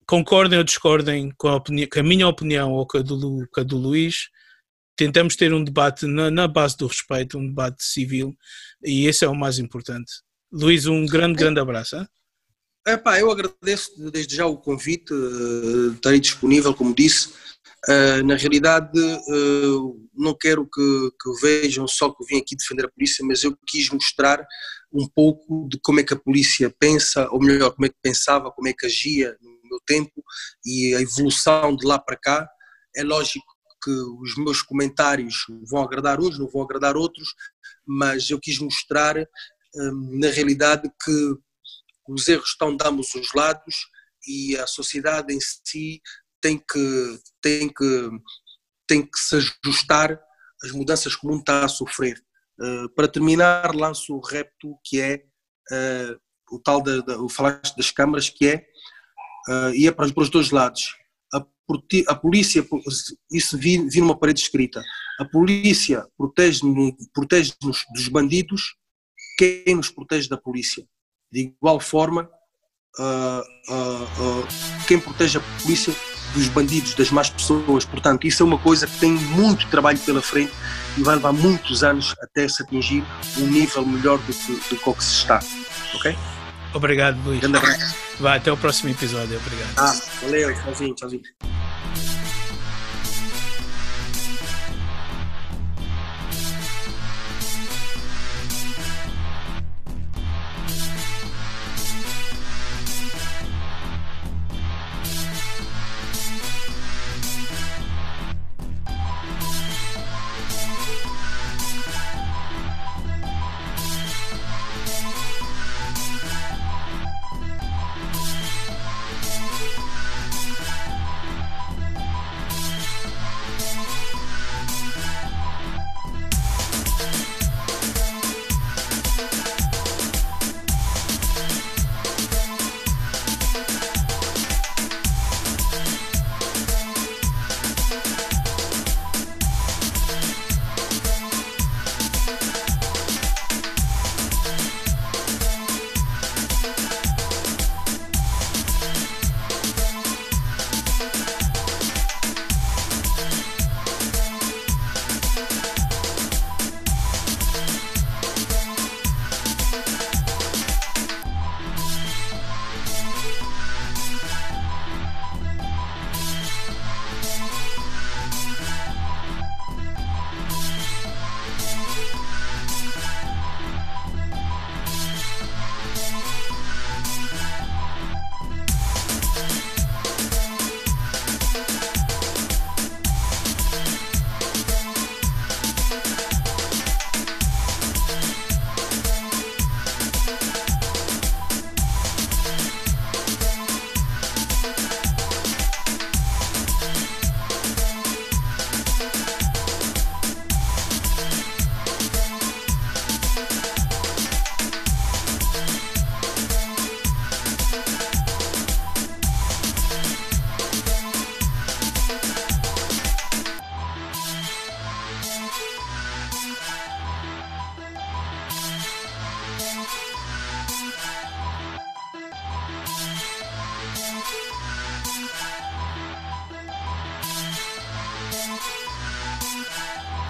concordem ou discordem com a, opinião, com a minha opinião ou com a do, com a do Luís, tentamos ter um debate na, na, base do respeito, um debate civil, e esse é o mais importante. Luís, um grande, grande abraço. Epá, eu agradeço desde já o convite, uh, estarei disponível, como disse. Uh, na realidade, uh, não quero que, que, vejam só que eu vim aqui defender a polícia, mas eu quis mostrar um pouco de como é que a polícia pensa, ou melhor, como é que pensava, como é que agia meu tempo e a evolução de lá para cá. É lógico que os meus comentários vão agradar uns, não vão agradar outros, mas eu quis mostrar hum, na realidade que os erros estão de ambos os lados e a sociedade em si tem que, tem que, tem que se ajustar às mudanças que o mundo está a sofrer. Uh, para terminar, lanço o repto que é uh, o tal da, da, o falaste das câmaras, que é uh, ia para, para, os dois lados. A, a polícia, isso vi, vi numa parede escrita, a polícia protege-nos protege dos bandidos, quem nos protege da polícia? De igual forma, uh, quem protege a polícia dos bandidos, das más pessoas. Portanto, isso é uma coisa que tem muito trabalho pela frente e vai levar muitos anos até se atingir um nível melhor do que, do que, que se está. Ok? Obrigado, Luís. Grande abraço. Vai, até o próximo episódio. Obrigado. Ah, valeu, tchauzinho, tchauzinho.